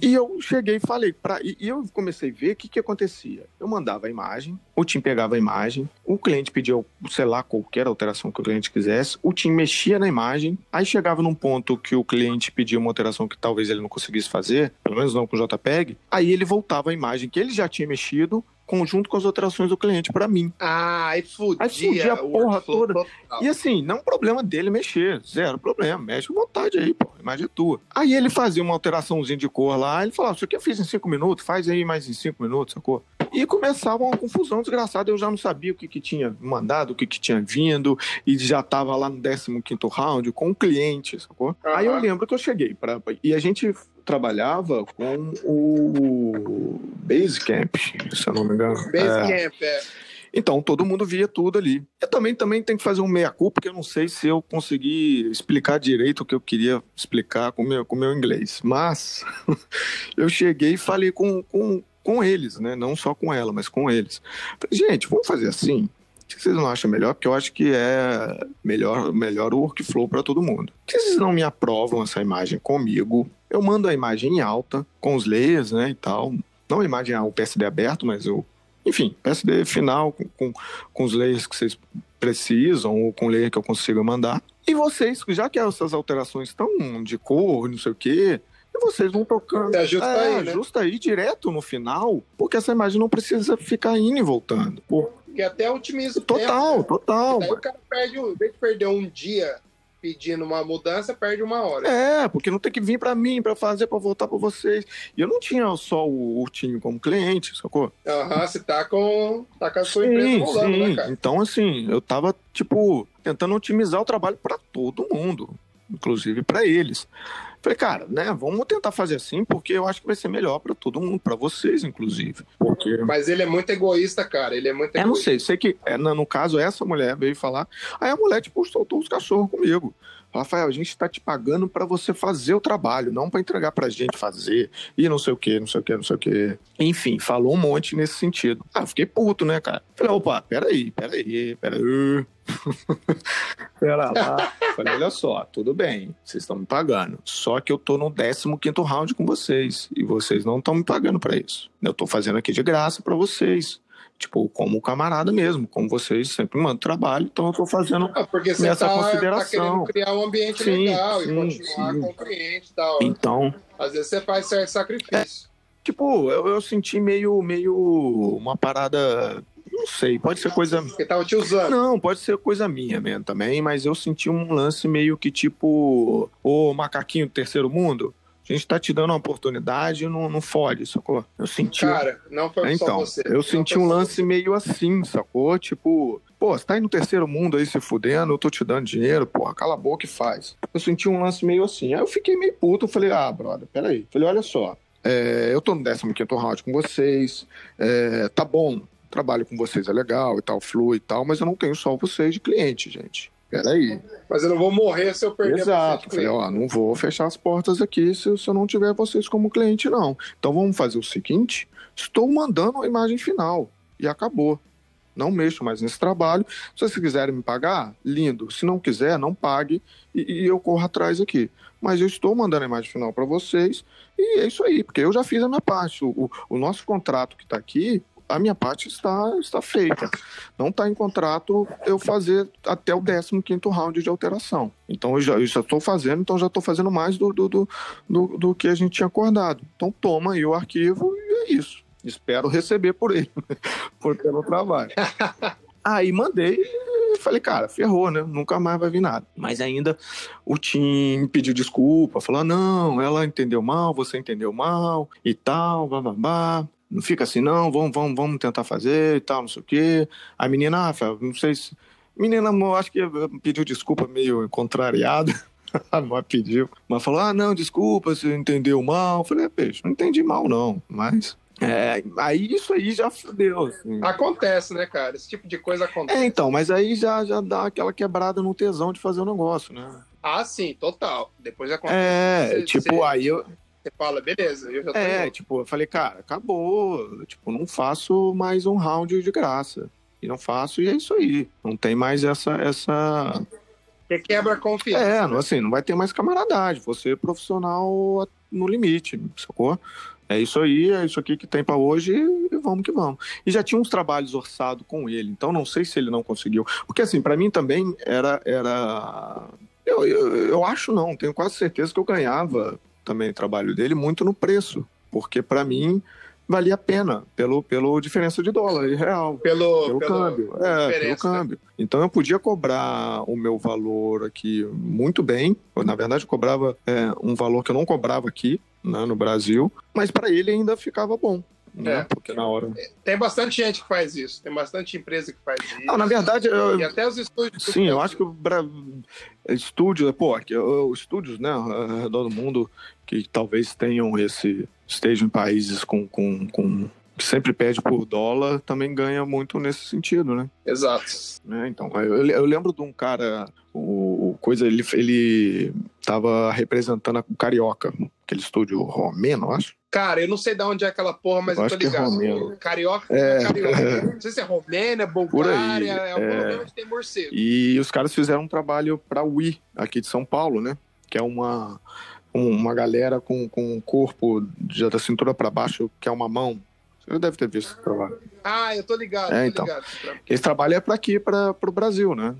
E eu cheguei e falei, pra, e eu comecei a ver o que, que acontecia. Eu mandava a imagem, o time pegava a imagem, o cliente pedia, sei lá, qualquer alteração que o cliente quisesse, o time mexia na imagem, aí chegava num ponto que o cliente pedia uma alteração que talvez ele não conseguisse fazer, pelo menos não com o JPEG, aí ele voltava a imagem que ele já tinha mexido, conjunto com as alterações do cliente para mim. Ah, aí fudia. Aí fudia a porra toda. Total. E assim, não é um problema dele mexer, zero problema, mexe com vontade aí, pô, imagem é tua. Aí ele fazia uma alteraçãozinha de cor lá, ele falava, isso aqui eu fiz em cinco minutos, faz aí mais em cinco minutos, sacou? E começava uma confusão desgraçada, eu já não sabia o que, que tinha mandado, o que, que tinha vindo, e já tava lá no 15 quinto round com o cliente, sacou? Uhum. Aí eu lembro que eu cheguei, pra, e a gente trabalhava com o Basecamp, se eu não me engano. Basecamp, é. é. Então, todo mundo via tudo ali. Eu também, também tenho que fazer um meia-culpa, porque eu não sei se eu consegui explicar direito o que eu queria explicar com meu, o com meu inglês. Mas eu cheguei e falei com, com, com eles, né? Não só com ela, mas com eles. Falei, gente, vamos fazer assim? Que vocês não acham melhor? Porque eu acho que é melhor, melhor o workflow para todo mundo. Por que vocês não me aprovam essa imagem comigo? Eu mando a imagem em alta, com os layers, né, e tal. Não a imagem, o PSD aberto, mas o... Enfim, PSD final, com, com, com os layers que vocês precisam, ou com o layer que eu consiga mandar. E vocês, já que essas alterações estão de cor, não sei o quê, e vocês vão tocando. É, ajusta é, aí, né? Ajusta aí direto no final, porque essa imagem não precisa ficar indo e voltando. Porque até otimiza o Total, tempo, né? total. Aí o cara perde, em vez de perder um dia pedindo uma mudança, perde uma hora. É, porque não tem que vir para mim, para fazer, para voltar para vocês. E eu não tinha só o Urtinho como cliente, sacou? Aham, uhum, você tá com, tá com a sua sim, empresa rolando, né, sim. né, cara? Então, assim, eu tava, tipo, tentando otimizar o trabalho para todo mundo, inclusive para eles. Falei, cara, né, vamos tentar fazer assim, porque eu acho que vai ser melhor para todo mundo, para vocês, inclusive. Porque... Mas ele é muito egoísta, cara, ele é muito egoísta. É, não sei, sei que, é, no caso, essa mulher veio falar, aí a mulher, tipo, soltou os cachorros comigo. Rafael, a gente está te pagando para você fazer o trabalho, não para entregar para a gente fazer e não sei o que, não sei o que, não sei o que. Enfim, falou um monte nesse sentido. Ah, fiquei puto, né, cara? Falei, opa, peraí, peraí, peraí. Pera lá. Falei, olha só, tudo bem, vocês estão me pagando. Só que eu tô no 15 round com vocês. E vocês não estão me pagando para isso. Eu tô fazendo aqui de graça para vocês. Tipo, como camarada mesmo, como vocês sempre mandam trabalho, então eu tô fazendo ah, porque você essa tá, consideração. Tá criar um ambiente sim, legal sim, e continuar sim. com o cliente e tal. Então. Às vezes você faz certo sacrifício. É, tipo, eu, eu senti meio, meio uma parada não sei, pode ser coisa. Porque tava te usando. Não, pode ser coisa minha mesmo também, mas eu senti um lance meio que tipo o macaquinho do terceiro mundo. A gente tá te dando uma oportunidade, não, não fode, sacou? Eu senti. Cara, não foi então, só você. Eu senti um lance você. meio assim, sacou? Tipo, pô, você tá aí no terceiro mundo aí se fudendo, eu tô te dando dinheiro, porra, cala a boca e faz. Eu senti um lance meio assim. Aí eu fiquei meio puto, eu falei, ah, brother, peraí. Falei, olha só, é, eu tô no 15 round com vocês, é, tá bom, trabalho com vocês é legal e tal, flui e tal, mas eu não tenho só vocês de cliente, gente. Peraí. Mas eu não vou morrer se eu perder Exato. Falei, ó, não vou fechar as portas aqui se, se eu não tiver vocês como cliente, não. Então vamos fazer o seguinte: estou mandando a imagem final. E acabou. Não mexo mais nesse trabalho. Se vocês quiserem me pagar, lindo. Se não quiser, não pague e, e eu corro atrás aqui. Mas eu estou mandando a imagem final para vocês e é isso aí, porque eu já fiz a minha parte. O, o, o nosso contrato que está aqui a minha parte está, está feita. Não está em contrato eu fazer até o 15 round de alteração. Então eu já estou fazendo, então já estou fazendo mais do, do, do, do, do que a gente tinha acordado. Então toma aí o arquivo e é isso. Espero receber por ele, por pelo trabalho. Aí mandei e falei, cara, ferrou, né? Nunca mais vai vir nada. Mas ainda o time pediu desculpa, falou: não, ela entendeu mal, você entendeu mal e tal, bababá não fica assim, não, vamos, vamos, vamos tentar fazer e tal, não sei o quê. A menina, ah, não sei se. Menina, eu acho que pediu desculpa meio contrariada. não pediu. Mas falou: ah, não, desculpa, você entendeu mal. Eu falei: é, peixe, não entendi mal, não. Mas é, aí isso aí já fudeu. Assim. Acontece, né, cara? Esse tipo de coisa acontece. É, então, mas aí já, já dá aquela quebrada no tesão de fazer o negócio, né? Ah, sim, total. Depois acontece. É, você, tipo, você, aí eu. Você fala, beleza, eu já tô. É, tipo, eu falei, cara, acabou. Tipo, não faço mais um round de graça. E não faço, e é isso aí. Não tem mais essa. essa... Que quebra a confiança. É, né? assim, não vai ter mais camaradagem. Você é profissional no limite, sacou? É isso aí, é isso aqui que tem para hoje e vamos que vamos. E já tinha uns trabalhos orçados com ele, então não sei se ele não conseguiu. Porque assim, para mim também era. era... Eu, eu, eu acho não, tenho quase certeza que eu ganhava também o trabalho dele muito no preço, porque para mim valia a pena pelo, pelo diferença de dólar real. Pelo, pelo, pelo câmbio. É, pelo né? câmbio. Né? Então eu podia cobrar o meu valor aqui muito bem. Na verdade, eu cobrava é, um valor que eu não cobrava aqui, né, no Brasil, mas para ele ainda ficava bom. Né? É, porque na hora. Tem bastante gente que faz isso, tem bastante empresa que faz isso. Não, na verdade. Eu... E até os estúdios. Sim, eu acho que o Bra... estúdio, pô, aqui, os estúdios, né, ao redor do mundo, que talvez tenham esse. estejam em países com, com, com que sempre pede por dólar, também ganha muito nesse sentido, né? Exato. Né? Então, eu, eu, lembro de um cara, o, o coisa, ele, ele tava representando o Carioca, aquele estúdio romeno, acho. Cara, eu não sei de onde é aquela porra, mas eu, eu tô é ligado. É Carioca, é, Carioca. Não sei se é Romênia, Bulgária, é algum é... onde tem morcego. E os caras fizeram um trabalho pra Wii, aqui de São Paulo, né? Que é uma, uma galera com, com um corpo já da cintura para baixo, que é uma mão, você deve ter visto esse trabalho. Ah, eu tô ligado. É, tô então. Ligado. Esse trabalho é para aqui, para o Brasil, né?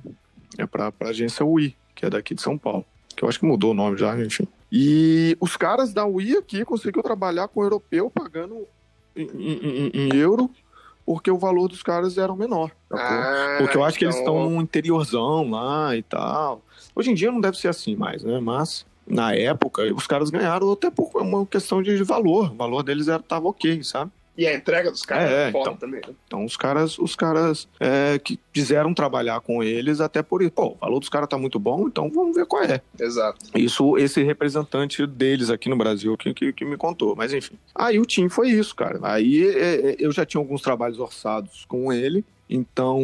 É para a agência UI, que é daqui de São Paulo. Que eu acho que mudou o nome já, enfim. E os caras da UI aqui conseguiram trabalhar com o europeu pagando em, em, em euro, porque o valor dos caras era menor. Ah, porque eu acho então... que eles estão então. num interiorzão lá e tal. Hoje em dia não deve ser assim mais, né? Mas na época os caras ganharam até por uma questão de valor. O valor deles estava ok, sabe? E a entrega dos caras é, é foda então, também. Né? Então os caras, os caras é, que quiseram trabalhar com eles até por isso. Pô, o valor dos caras tá muito bom, então vamos ver qual é. Exato. Isso, esse representante deles aqui no Brasil que, que, que me contou. Mas enfim. Aí o time foi isso, cara. Aí é, é eu já tinha alguns trabalhos orçados com ele. Então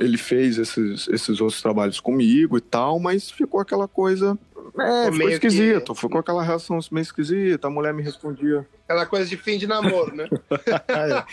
ele fez esses, esses outros trabalhos comigo e tal, mas ficou aquela coisa é, ficou esquisito. Que... Ficou aquela reação meio esquisita. A mulher me respondia. Aquela coisa de fim de namoro, né? é.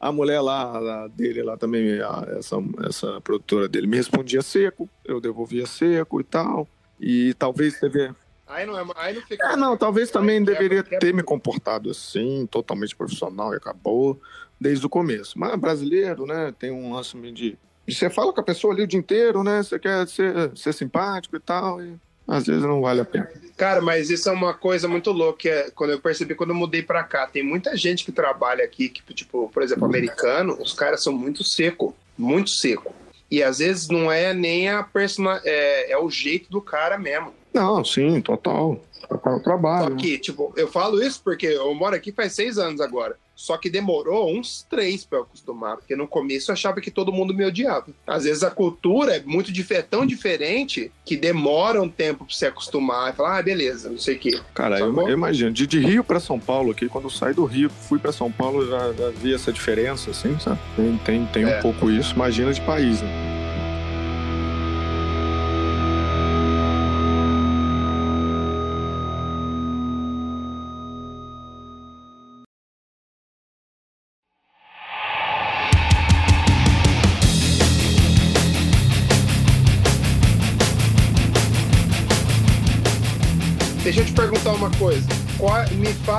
A mulher lá, dele, lá também, essa, essa produtora dele, me respondia seco. Eu devolvia seco e tal. E talvez teve. Aí não, é, aí não fica. É, não, talvez também deveria ter me comportado assim, totalmente profissional e acabou desde o começo. Mas brasileiro, né? Tem um lance de. Você fala com a pessoa ali o dia inteiro, né? Você quer ser, ser simpático e tal. E às vezes não vale a pena. Cara, mas isso é uma coisa muito louca. É, quando eu percebi quando eu mudei pra cá, tem muita gente que trabalha aqui, que, tipo, por exemplo, americano, os caras são muito seco, muito seco. E às vezes não é nem a persona, é, é o jeito do cara mesmo. Não, sim, total. Total trabalho. Só que, tipo, eu falo isso porque eu moro aqui faz seis anos agora. Só que demorou uns três para eu acostumar, porque no começo eu achava que todo mundo me odiava. Às vezes a cultura é muito é tão diferente que demora um tempo para você acostumar e falar, ah, beleza, não sei o quê. Cara, eu, eu, imagino, de, de Rio para São Paulo aqui, quando eu saí do Rio, fui para São Paulo, já, já vi essa diferença, assim, sabe? Tem, tem, tem é. um pouco isso, imagina de país, né?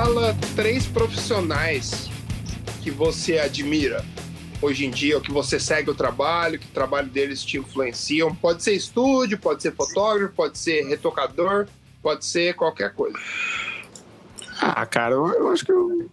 Fala três profissionais que você admira hoje em dia, ou que você segue o trabalho, que o trabalho deles te influenciam. Pode ser estúdio, pode ser fotógrafo, pode ser retocador, pode ser qualquer coisa. Ah, cara, eu, eu acho que eu,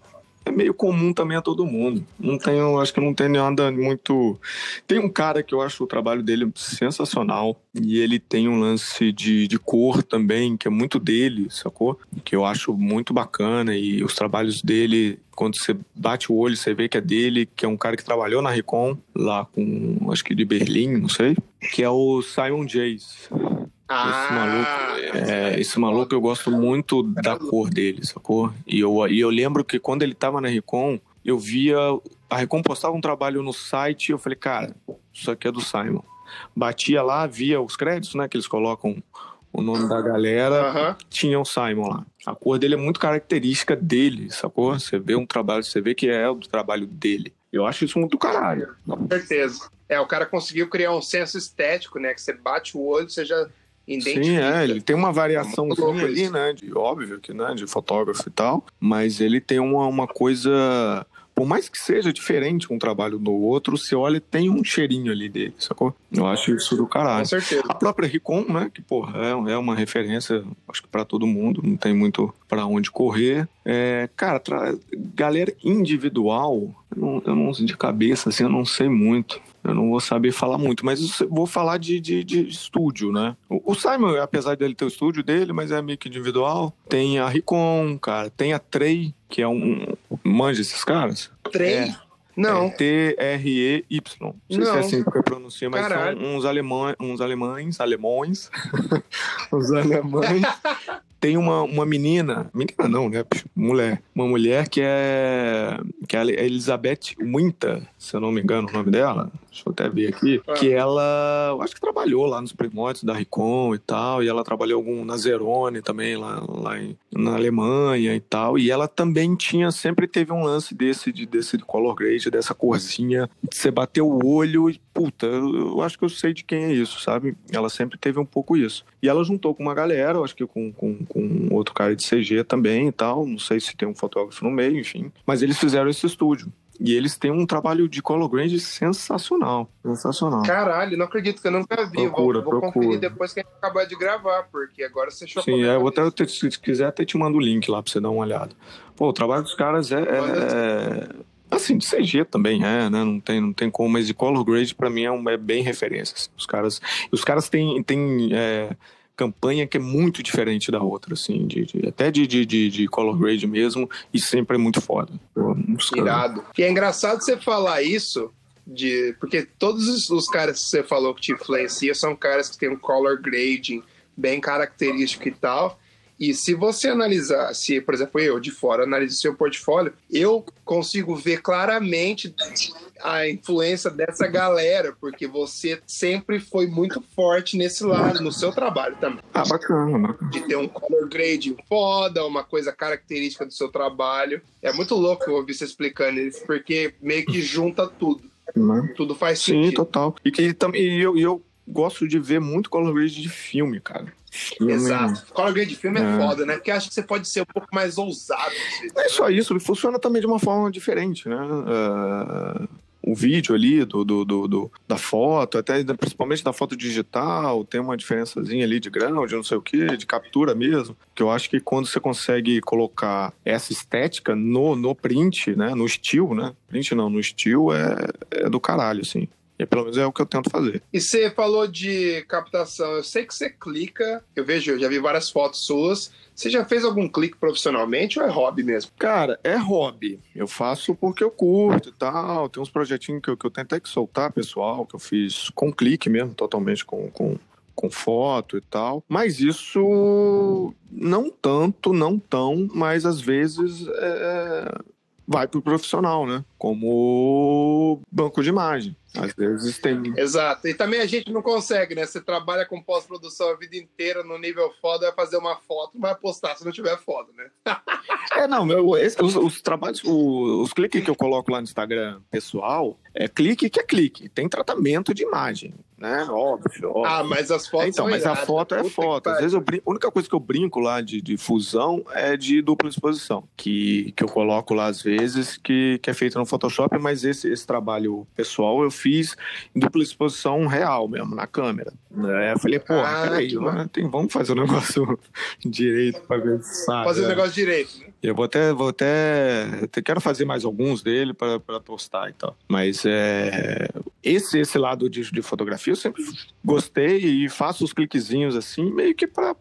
é meio comum também a todo mundo. Não tenho, acho que não tem nada muito. Tem um cara que eu acho o trabalho dele sensacional e ele tem um lance de, de cor também que é muito dele, sacou? Que eu acho muito bacana e os trabalhos dele quando você bate o olho, você vê que é dele, que é um cara que trabalhou na Recon, lá com, acho que de Berlim, não sei. que é o Simon Jace. Ah, esse maluco, é, esse maluco eu gosto muito da cor dele, sacou? E eu, e eu lembro que quando ele tava na Recon, eu via. A Recon postava um trabalho no site e eu falei, cara, isso aqui é do Simon. Batia lá, via os créditos, né? Que eles colocam o nome da galera, tinha o Simon lá. A cor dele é muito característica dele, sacou? Você vê um trabalho, você vê que é o trabalho dele. Eu acho isso muito caralho. Com certeza. É, o cara conseguiu criar um senso estético, né? Que você bate o olho, você já. Sim, é, ele tem uma variação é ali, né? De, óbvio que, né? De fotógrafo e tal, mas ele tem uma, uma coisa por mais que seja diferente um trabalho do outro, você olha tem um cheirinho ali dele, sacou? Eu acho isso do caralho. Com certeza. A própria Ricom, né, que, porra, é, é uma referência, acho que para todo mundo, não tem muito para onde correr. É, cara, tra... galera individual, eu não, eu não, de cabeça, assim, eu não sei muito. Eu não vou saber falar muito, mas vou falar de, de, de estúdio, né? O, o, Simon, apesar dele ter o estúdio dele, mas é meio que individual. Tem a Ricom, cara. Tem a Trey, que é um. Manja esses caras? Trey? É. Não. É T-R-E-Y. Não sei não. se é assim que eu pronuncio, mas Caralho. são uns alemães, uns alemães, alemões, os alemães tem uma, uma menina, menina não, né? Mulher. Uma mulher que é, que é a Elizabeth Winter, se eu não me engano o nome dela. Deixa eu até ver aqui. Ah. Que ela, eu acho que trabalhou lá nos primórdios da Ricom e tal. E ela trabalhou algum na Zerone também, lá, lá em, na Alemanha e tal. E ela também tinha, sempre teve um lance desse, de, desse color grade, dessa corzinha. Você bateu o olho e, puta, eu, acho que eu sei de quem é isso, sabe? Ela sempre teve um pouco isso. E ela juntou com uma galera, eu acho que com, com com outro cara de CG também e tal. Não sei se tem um fotógrafo no meio, enfim. Mas eles fizeram esse estúdio. E eles têm um trabalho de color grade sensacional. Sensacional. Caralho, não acredito que eu nunca vi. Procura, vou, vou procura. conferir depois que a gente acabar de gravar, porque agora você chocou. Sim, é, eu até, te, se quiser, até te mando o link lá pra você dar uma olhada. Pô, o trabalho dos caras é. é, é assim, de CG também é, né? Não tem, não tem como, mas de color grade pra mim é, um, é bem referência. Assim. Os caras, os caras têm. têm é, campanha que é muito diferente da outra, assim, de, de até de, de, de, color grade mesmo, e sempre é muito foda. Irado. E é engraçado você falar isso, de porque todos os, caras que você falou que te influenciam são caras que têm um color grading bem característico e tal. E se você analisar, se, por exemplo, eu de fora analiso seu portfólio, eu consigo ver claramente a influência dessa galera, porque você sempre foi muito forte nesse lado, no seu trabalho também. Ah, bacana. De ter um color grade foda, uma coisa característica do seu trabalho. É muito louco ouvir você explicando isso, porque meio que junta tudo. Né? Tudo faz sentido. Sim, total. E, que, e eu, eu gosto de ver muito color grade de filme, cara. Exato. Color grade de filme é. é foda, né? Porque acho que você pode ser um pouco mais ousado. Não é só isso, ele funciona também de uma forma diferente, né? Uh, o vídeo ali do, do, do, do, da foto, até principalmente da foto digital, tem uma diferençazinha ali de grão, de não sei o que, de captura mesmo. Que eu acho que quando você consegue colocar essa estética no, no print, né? No estilo, né? Print não, no estilo é, é do caralho, assim. E pelo menos é o que eu tento fazer. E você falou de captação. Eu sei que você clica, eu vejo, eu já vi várias fotos suas. Você já fez algum clique profissionalmente ou é hobby mesmo? Cara, é hobby. Eu faço porque eu curto e tal. Tem uns projetinhos que eu, que eu tentei que soltar, pessoal, que eu fiz com clique mesmo, totalmente com, com, com foto e tal. Mas isso não tanto, não tão, mas às vezes é, vai pro profissional, né? Como banco de imagem. Às vezes tem. Exato. E também a gente não consegue, né? Você trabalha com pós-produção a vida inteira no nível foda, vai fazer uma foto, vai postar se não tiver foda, né? é, não, meu, esse, os, os, trabalhos, os, os cliques que eu coloco lá no Instagram pessoal, é clique que é clique. Tem tratamento de imagem, né? Óbvio. óbvio. Ah, mas as fotos. É, então, mas a foto é foto. Às vezes eu brinco, a única coisa que eu brinco lá de, de fusão é de dupla exposição, que, que eu coloco lá às vezes, que, que é feito no Photoshop, mas esse, esse trabalho pessoal eu fiz em dupla exposição real mesmo, na câmera. É, eu falei, pô, ah, peraí, né? Tem, vamos fazer o negócio direito pra ver se sabe. Fazer o é. negócio direito, né? Eu vou até, vou até, até quero fazer mais alguns dele para postar e tal. Mas é, esse esse lado de, de fotografia eu sempre gostei e faço os cliquezinhos assim, meio que para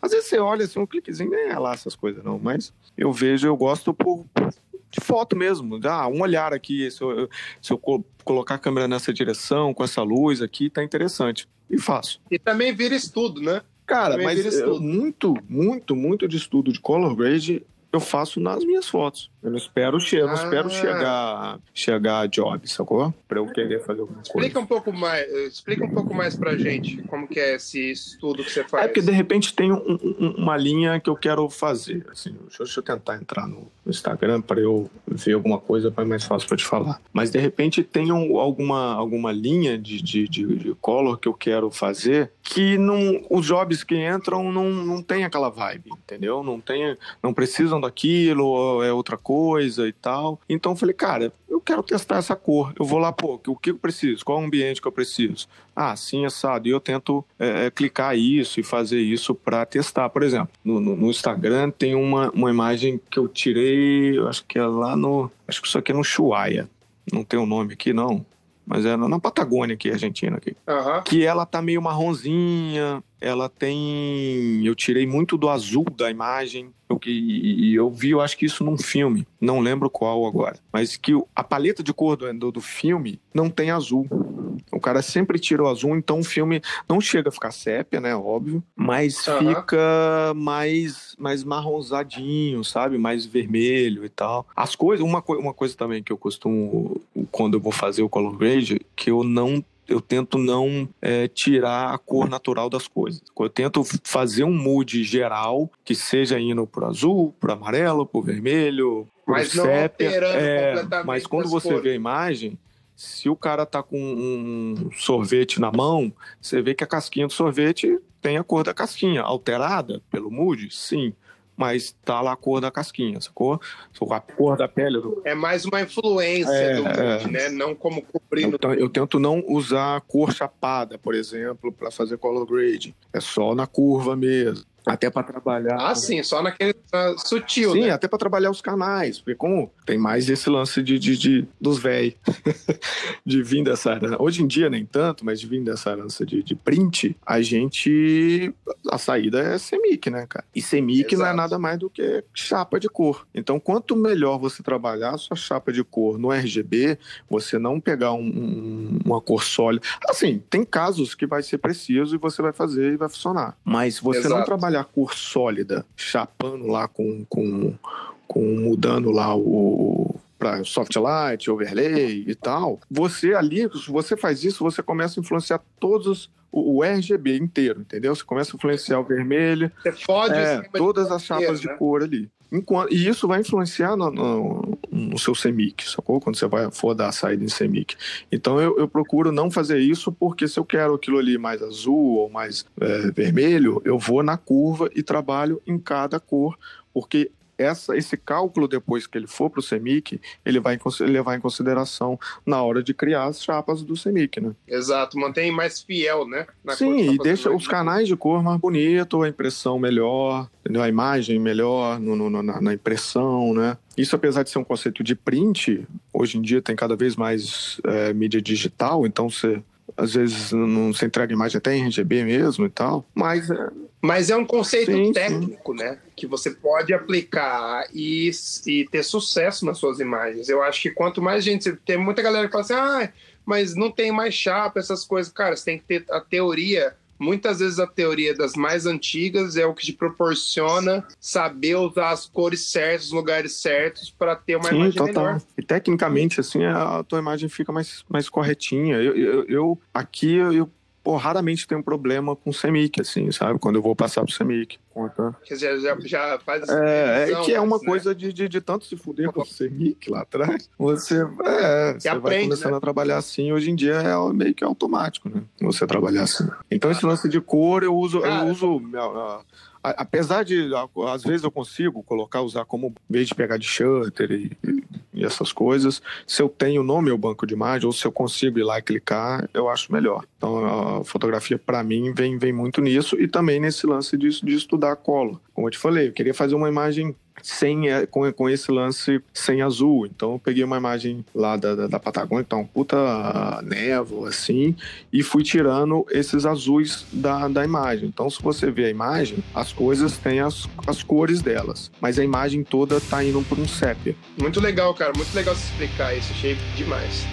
às vezes você olha assim, um cliquezinho nem é lá essas coisas não, mas eu vejo, eu gosto por, por de foto mesmo. Ah, um olhar aqui, se eu, se eu colocar a câmera nessa direção, com essa luz aqui, tá interessante. E faço. E também vira estudo, né? Cara, também mas muito, muito, muito de estudo de color grade eu faço nas minhas fotos. Eu não espero, che ah. não espero chegar, chegar a job, sacou? Pra eu querer fazer alguma coisa. Explica um pouco mais, explica um pouco mais pra gente como que é esse estudo que você faz. É porque de repente tem um, um, uma linha que eu quero fazer. Assim, deixa, deixa eu tentar entrar no Instagram para eu ver alguma coisa para mais fácil para te falar. Mas de repente tem um, alguma, alguma linha de, de, de, de color que eu quero fazer que não, os jobs que entram não, não tem aquela vibe, entendeu? Não tem, não precisam daquilo, é outra coisa e tal. Então eu falei, cara, eu quero testar essa cor. Eu vou lá, pô, o que eu preciso? Qual é o ambiente que eu preciso? Ah, sim, assado. E eu tento é, é clicar isso e fazer isso para testar. Por exemplo, no, no, no, Instagram tem uma, uma imagem que eu tirei, eu acho que é lá no. Acho que isso aqui é no Chuaia. Não tem o um nome aqui, não mas é na Patagônia aqui, Argentina aqui. Uhum. Que ela tá meio marronzinha, ela tem. Eu tirei muito do azul da imagem. Eu, e, eu vi, eu acho que isso num filme, não lembro qual agora, mas que a paleta de cor do, do filme não tem azul. O cara sempre tira o azul, então o filme não chega a ficar sépia, né? Óbvio, mas uhum. fica mais, mais marronzadinho, sabe? Mais vermelho e tal. As coisas, uma, uma coisa também que eu costumo, quando eu vou fazer o color grade, que eu não eu tento não é, tirar a cor natural das coisas. Eu tento fazer um mood geral que seja indo pro azul, pro amarelo, pro vermelho, pro mas sépia. É, mas quando você cores. vê a imagem, se o cara tá com um sorvete na mão, você vê que a casquinha do sorvete tem a cor da casquinha. Alterada pelo mood? Sim mas tá lá a cor da casquinha, sacou? A cor da pele. Do... É mais uma influência é, do mood, é. né? Não como cobrindo. Eu, eu, tento não usar cor chapada, por exemplo, para fazer color grade. É só na curva mesmo. Até para trabalhar. Ah, sim, só naquele uh, sutil. Sim, né? até para trabalhar os canais. Porque como tem mais esse lance de, de, de dos velhos, de vir dessa herança. Hoje em dia nem tanto, mas de vir dessa herança de, de print, a gente. A saída é semic, né, cara? E semic não é nada mais do que chapa de cor. Então, quanto melhor você trabalhar a sua chapa de cor no RGB, você não pegar um, um, uma cor sólida. Assim, tem casos que vai ser preciso e você vai fazer e vai funcionar. Mas você Exato. não trabalhar a cor sólida, chapando lá com, com, com mudando lá o para soft light, overlay e tal, você ali, se você faz isso, você começa a influenciar todos o, o RGB inteiro, entendeu? Você começa a influenciar o vermelho, você pode é, todas as chapas né? de cor ali. Enquanto, e isso vai influenciar no, no, no, seu CMYK, sacou? Quando você vai for dar a saída em CMYK. Então eu, eu, procuro não fazer isso porque se eu quero aquilo ali mais azul ou mais é, vermelho, eu vou na curva e trabalho em cada cor, porque essa, esse cálculo, depois que ele for para o CEMIC, ele vai levar em consideração na hora de criar as chapas do CEMIC, né? Exato, mantém mais fiel, né? Sim, e deixa os canais de cor mais bonito, a impressão melhor, entendeu? a imagem melhor no, no, na, na impressão, né? Isso, apesar de ser um conceito de print, hoje em dia tem cada vez mais é, mídia digital, então você às vezes não se entrega imagem até em RGB mesmo e tal, mas é, mas é um conceito sim, técnico, sim. né? Que você pode aplicar e, e ter sucesso nas suas imagens. Eu acho que quanto mais gente. Tem muita galera que fala assim, ah, mas não tem mais chapa, essas coisas. Cara, você tem que ter a teoria. Muitas vezes a teoria das mais antigas é o que te proporciona saber usar as cores certas, os lugares certos para ter uma Sim, imagem total. melhor. E tecnicamente, assim, a tua imagem fica mais, mais corretinha. Eu, eu, eu aqui eu pô, raramente tem um problema com CEMIC, assim, sabe? Quando eu vou passar pro CEMIC. Conta. Já, já, já faz É, é que é uma né? coisa de, de, de, tanto se fuder com o CEMIC lá atrás. Você, é, você aprende, vai começando né? a trabalhar assim. Hoje em dia é meio que automático, né? Você trabalhar assim. Então, esse lance de cor, eu uso, Cara, eu uso apesar de às vezes eu consigo colocar usar como vez de pegar de shutter e, e, essas coisas. Se eu tenho no meu banco de imagem ou se eu consigo ir lá e clicar eu acho melhor. Então a fotografia para mim vem vem muito nisso e também nesse lance de, de estudar a cola. Como eu te falei eu queria fazer uma imagem sem é, com, com esse lance sem azul. Então eu peguei uma imagem lá da, da, da Patagônia, então puta névoa assim, e fui tirando esses azuis da, da imagem. Então se você vê a imagem, as coisas têm as, as cores delas, mas a imagem toda tá indo por um sépia. Muito legal, cara, muito legal se explicar isso, achei demais.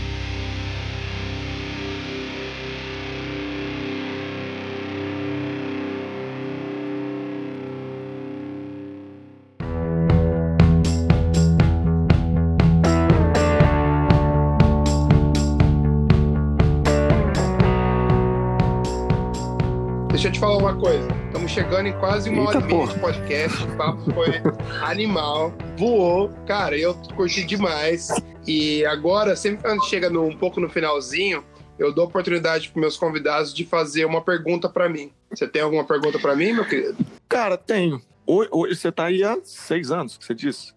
Quase uma Eita, hora e meia de podcast. O papo foi animal. Voou. Cara, eu curti demais. E agora, sempre quando chega no- um pouco no finalzinho, eu dou oportunidade para meus convidados de fazer uma pergunta para mim. Você tem alguma pergunta para mim, meu querido? Cara, tenho. Hoje, você tá aí há seis anos, que você disse.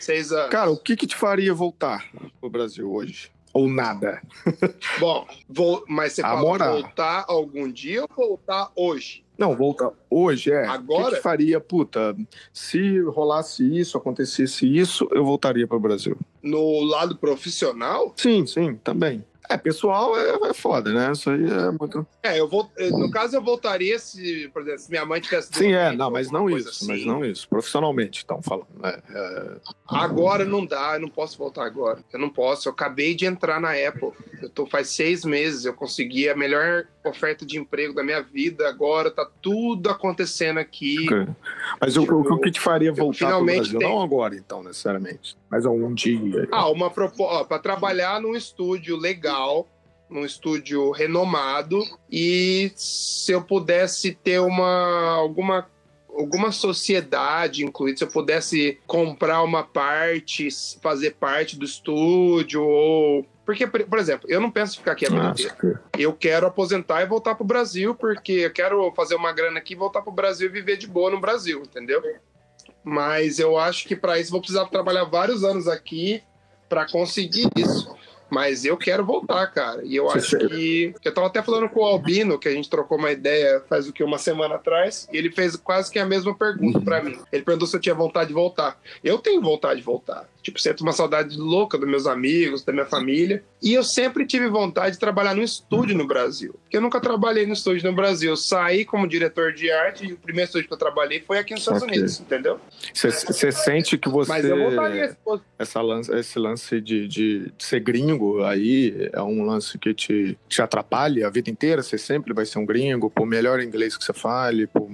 Seis anos. Cara, o que que te faria voltar pro Brasil hoje? Ou nada? Bom, vou, mas você moral. voltar algum dia ou voltar hoje? Não, voltar hoje é. Agora? O que, que faria, puta? Se rolasse isso, acontecesse isso, eu voltaria pro Brasil. No lado profissional? Sim, sim, também. É, pessoal é, é foda, né? Isso aí é muito. É, eu vou. No caso, eu voltaria se, por exemplo, se minha mãe tivesse. Sim, é, não, mas não isso, mas assim. não isso. Profissionalmente, estão falando. É, é, Agora não dá, eu não posso voltar agora. Eu não posso. Eu acabei de entrar na Apple. Eu tô faz seis meses. Eu consegui a melhor oferta de emprego da minha vida. Agora tá tudo acontecendo aqui. ok. Mas o, o, o que te faria voltar finalmente Brasil? tenho- Não agora, então, necessariamente. Mas algum dia. Ah, uma proposta para trabalhar num estúdio legal, num estúdio renomado e se eu pudesse ter uma alguma alguma sociedade incluída, se eu pudesse comprar uma parte, fazer parte do estúdio ou porque, por exemplo, eu não penso em ficar aqui a vida inteira. Eu quero aposentar e voltar pro Brasil, porque eu quero fazer uma grana aqui, voltar pro Brasil e viver de boa no Brasil, entendeu? Mas eu acho que para isso vou precisar trabalhar vários anos aqui para conseguir isso. Mas eu quero voltar, cara. E eu acho que. Eu tava até falando com o Albino, que a gente trocou uma ideia faz o que, uma semana atrás, e ele fez quase que a mesma pergunta para mim. Ele perguntou se eu tinha vontade de voltar. Eu tenho vontade de voltar. Tipo, sinto uma saudade louca dos meus amigos, da minha família. E eu sempre tive vontade de trabalhar no estúdio no Brasil. Porque eu nunca trabalhei no estúdio no Brasil. Eu saí como diretor de arte e o primeiro estúdio que eu trabalhei foi aqui nos Estados Ok. Unidos, entendeu? Você- sente que você. Mas eu voltaria. se essa lance, esse lance de, de ser gringo aí é um lance que te, te atrapalha a vida inteira? Você sempre vai ser um gringo, por melhor inglês que você fale, por,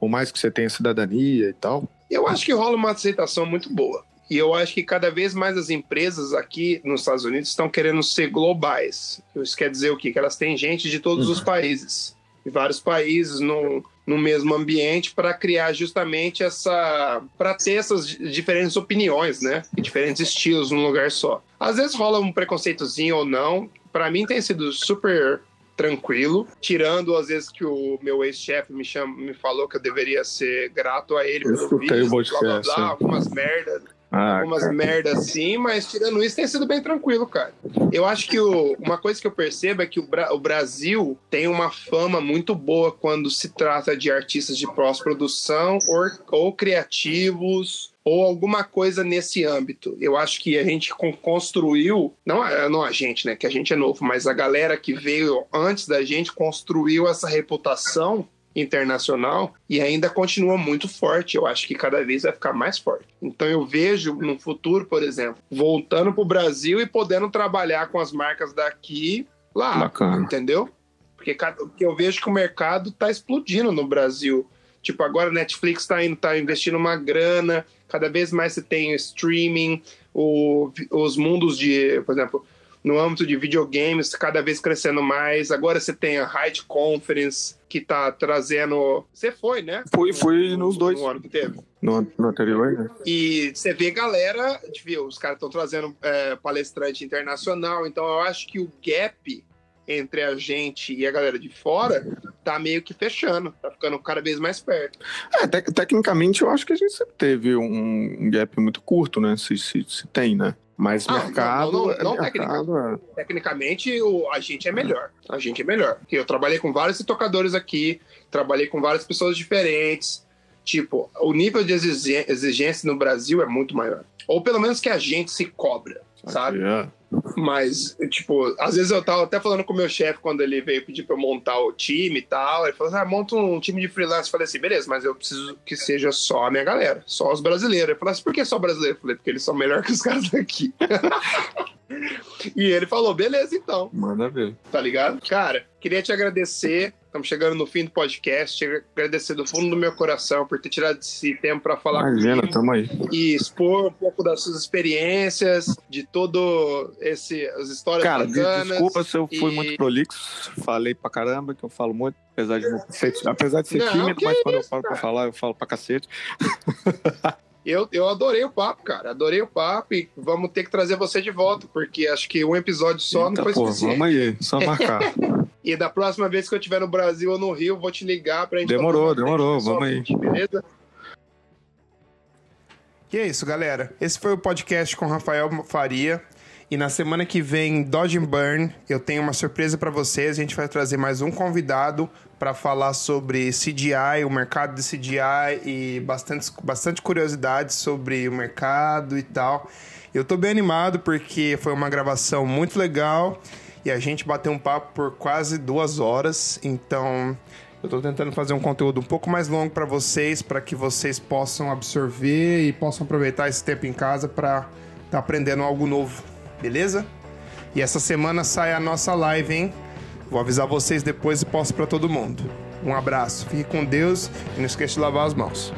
por mais que você tenha cidadania e tal? Eu acho que rola uma aceitação muito boa. E eu acho que cada vez mais as empresas aqui nos Estados Unidos estão querendo ser globais. Isso quer dizer o quê? Que elas têm gente de todos os países. E vários países no, no mesmo ambiente para criar justamente essa. para ter essas di- diferentes opiniões, né? E diferentes estilos num lugar só. Às vezes rola um preconceitozinho ou não. Para mim tem sido super tranquilo, tirando às vezes que o meu ex-chefe me chama, me falou que eu deveria ser grato a ele Eu pelo escutei o visto, blá, blá, blá, é. algumas merdas, Ah, algumas cara. merdas assim, mas tirando isso tem sido bem tranquilo, cara. Eu acho que o- uma coisa que eu percebo é que o, Bra- o Brasil tem uma fama muito boa quando se trata de artistas de pós-produção ou, ou criativos ou alguma coisa nesse âmbito. Eu acho que a gente con- construiu, não, a- não a gente, né, que a gente é novo, mas a galera que veio antes da gente construiu essa reputação internacional e ainda continua muito forte. Eu acho que cada vez vai ficar mais forte. Então eu vejo no futuro, por exemplo, voltando para o Brasil e podendo trabalhar com as marcas daqui lá, Bacana. entendeu? Porque, eu vejo que o mercado está explodindo no Brasil. Tipo, agora a Netflix está indo, tá investindo uma grana, cada vez mais você tem streaming, o- os mundos de, por exemplo, no âmbito de videogames, cada vez crescendo mais. Agora você tem a Hyde Conference, que tá trazendo. Você foi, né? Fui, fui nos dois. No ano que teve. No, no anterior, né? E você vê galera, viu, os caras estão trazendo é, palestrante internacional, então eu acho que o gap entre a gente e a galera de fora tá meio que fechando, tá ficando cada vez mais perto. É, tec- tecnicamente eu acho que a gente sempre teve um, um gap muito curto, né? Se, se, se tem, né? Mas Ah, mercado. não, não, é não mercado é- Tecnicamente, o, a gente é melhor. A gente é melhor. Porque eu trabalhei com vários tocadores aqui, trabalhei com várias pessoas diferentes. tipo, o nível de exigência no Brasil é muito maior. Ou pelo menos que a gente se cobra, sabe? Yeah. Mas, tipo, às vezes eu tava até falando com o meu chefe quando ele veio pedir pra eu montar o time e tal. Ele falou assim: ah, monta um time de freelance. Eu falei assim: beleza, mas eu preciso que seja só a minha galera, só os brasileiros. Ele falou assim: por que só brasileiro? Eu falei: porque eles são melhores que os caras daqui. e ele falou: beleza, então. Manda ver. Tá ligado? Cara, queria te agradecer Estamos chegando no fim do podcast. Agradecer do fundo do meu coração por ter tirado esse tempo para falar Imagina, comigo. tamo aí. E expor um pouco das suas experiências, de todo esse as histórias Cara, bacanas. desculpa se eu fui e... muito prolixo. Falei pra caramba, que eu falo muito, apesar de ser, apesar de ser não, tímido, mas quando isso, eu falo cara. pra falar, eu falo pra cacete. Eu, eu adorei o papo, cara. Adorei o papo e vamos ter que trazer você de volta, porque acho que um episódio só Eita, não foi pô, suficiente. Vamos aí, só marcar. E da próxima vez que eu estiver no Brasil ou no Rio, eu vou te ligar pra gente. Demorou, demorou, vamos aí. Beleza? E é isso, galera. Esse foi o podcast com Rafael Faria. E na semana que vem, Dodge and Burn, eu tenho uma surpresa para vocês. A gente vai trazer mais um convidado para falar sobre CGI, o mercado de CGI e bastante, bastante curiosidades sobre o mercado e tal. Eu tô bem animado porque foi uma gravação muito legal e a gente bateu um papo por quase duas horas. Então eu tô tentando fazer um conteúdo um pouco mais longo para vocês, para que vocês possam absorver e possam aproveitar esse tempo em casa para estar tá aprendendo algo novo beleza? E essa semana sai a nossa live, hein? Vou avisar vocês depois e posto para todo mundo. Um abraço, fique com Deus e não esqueça de lavar as mãos.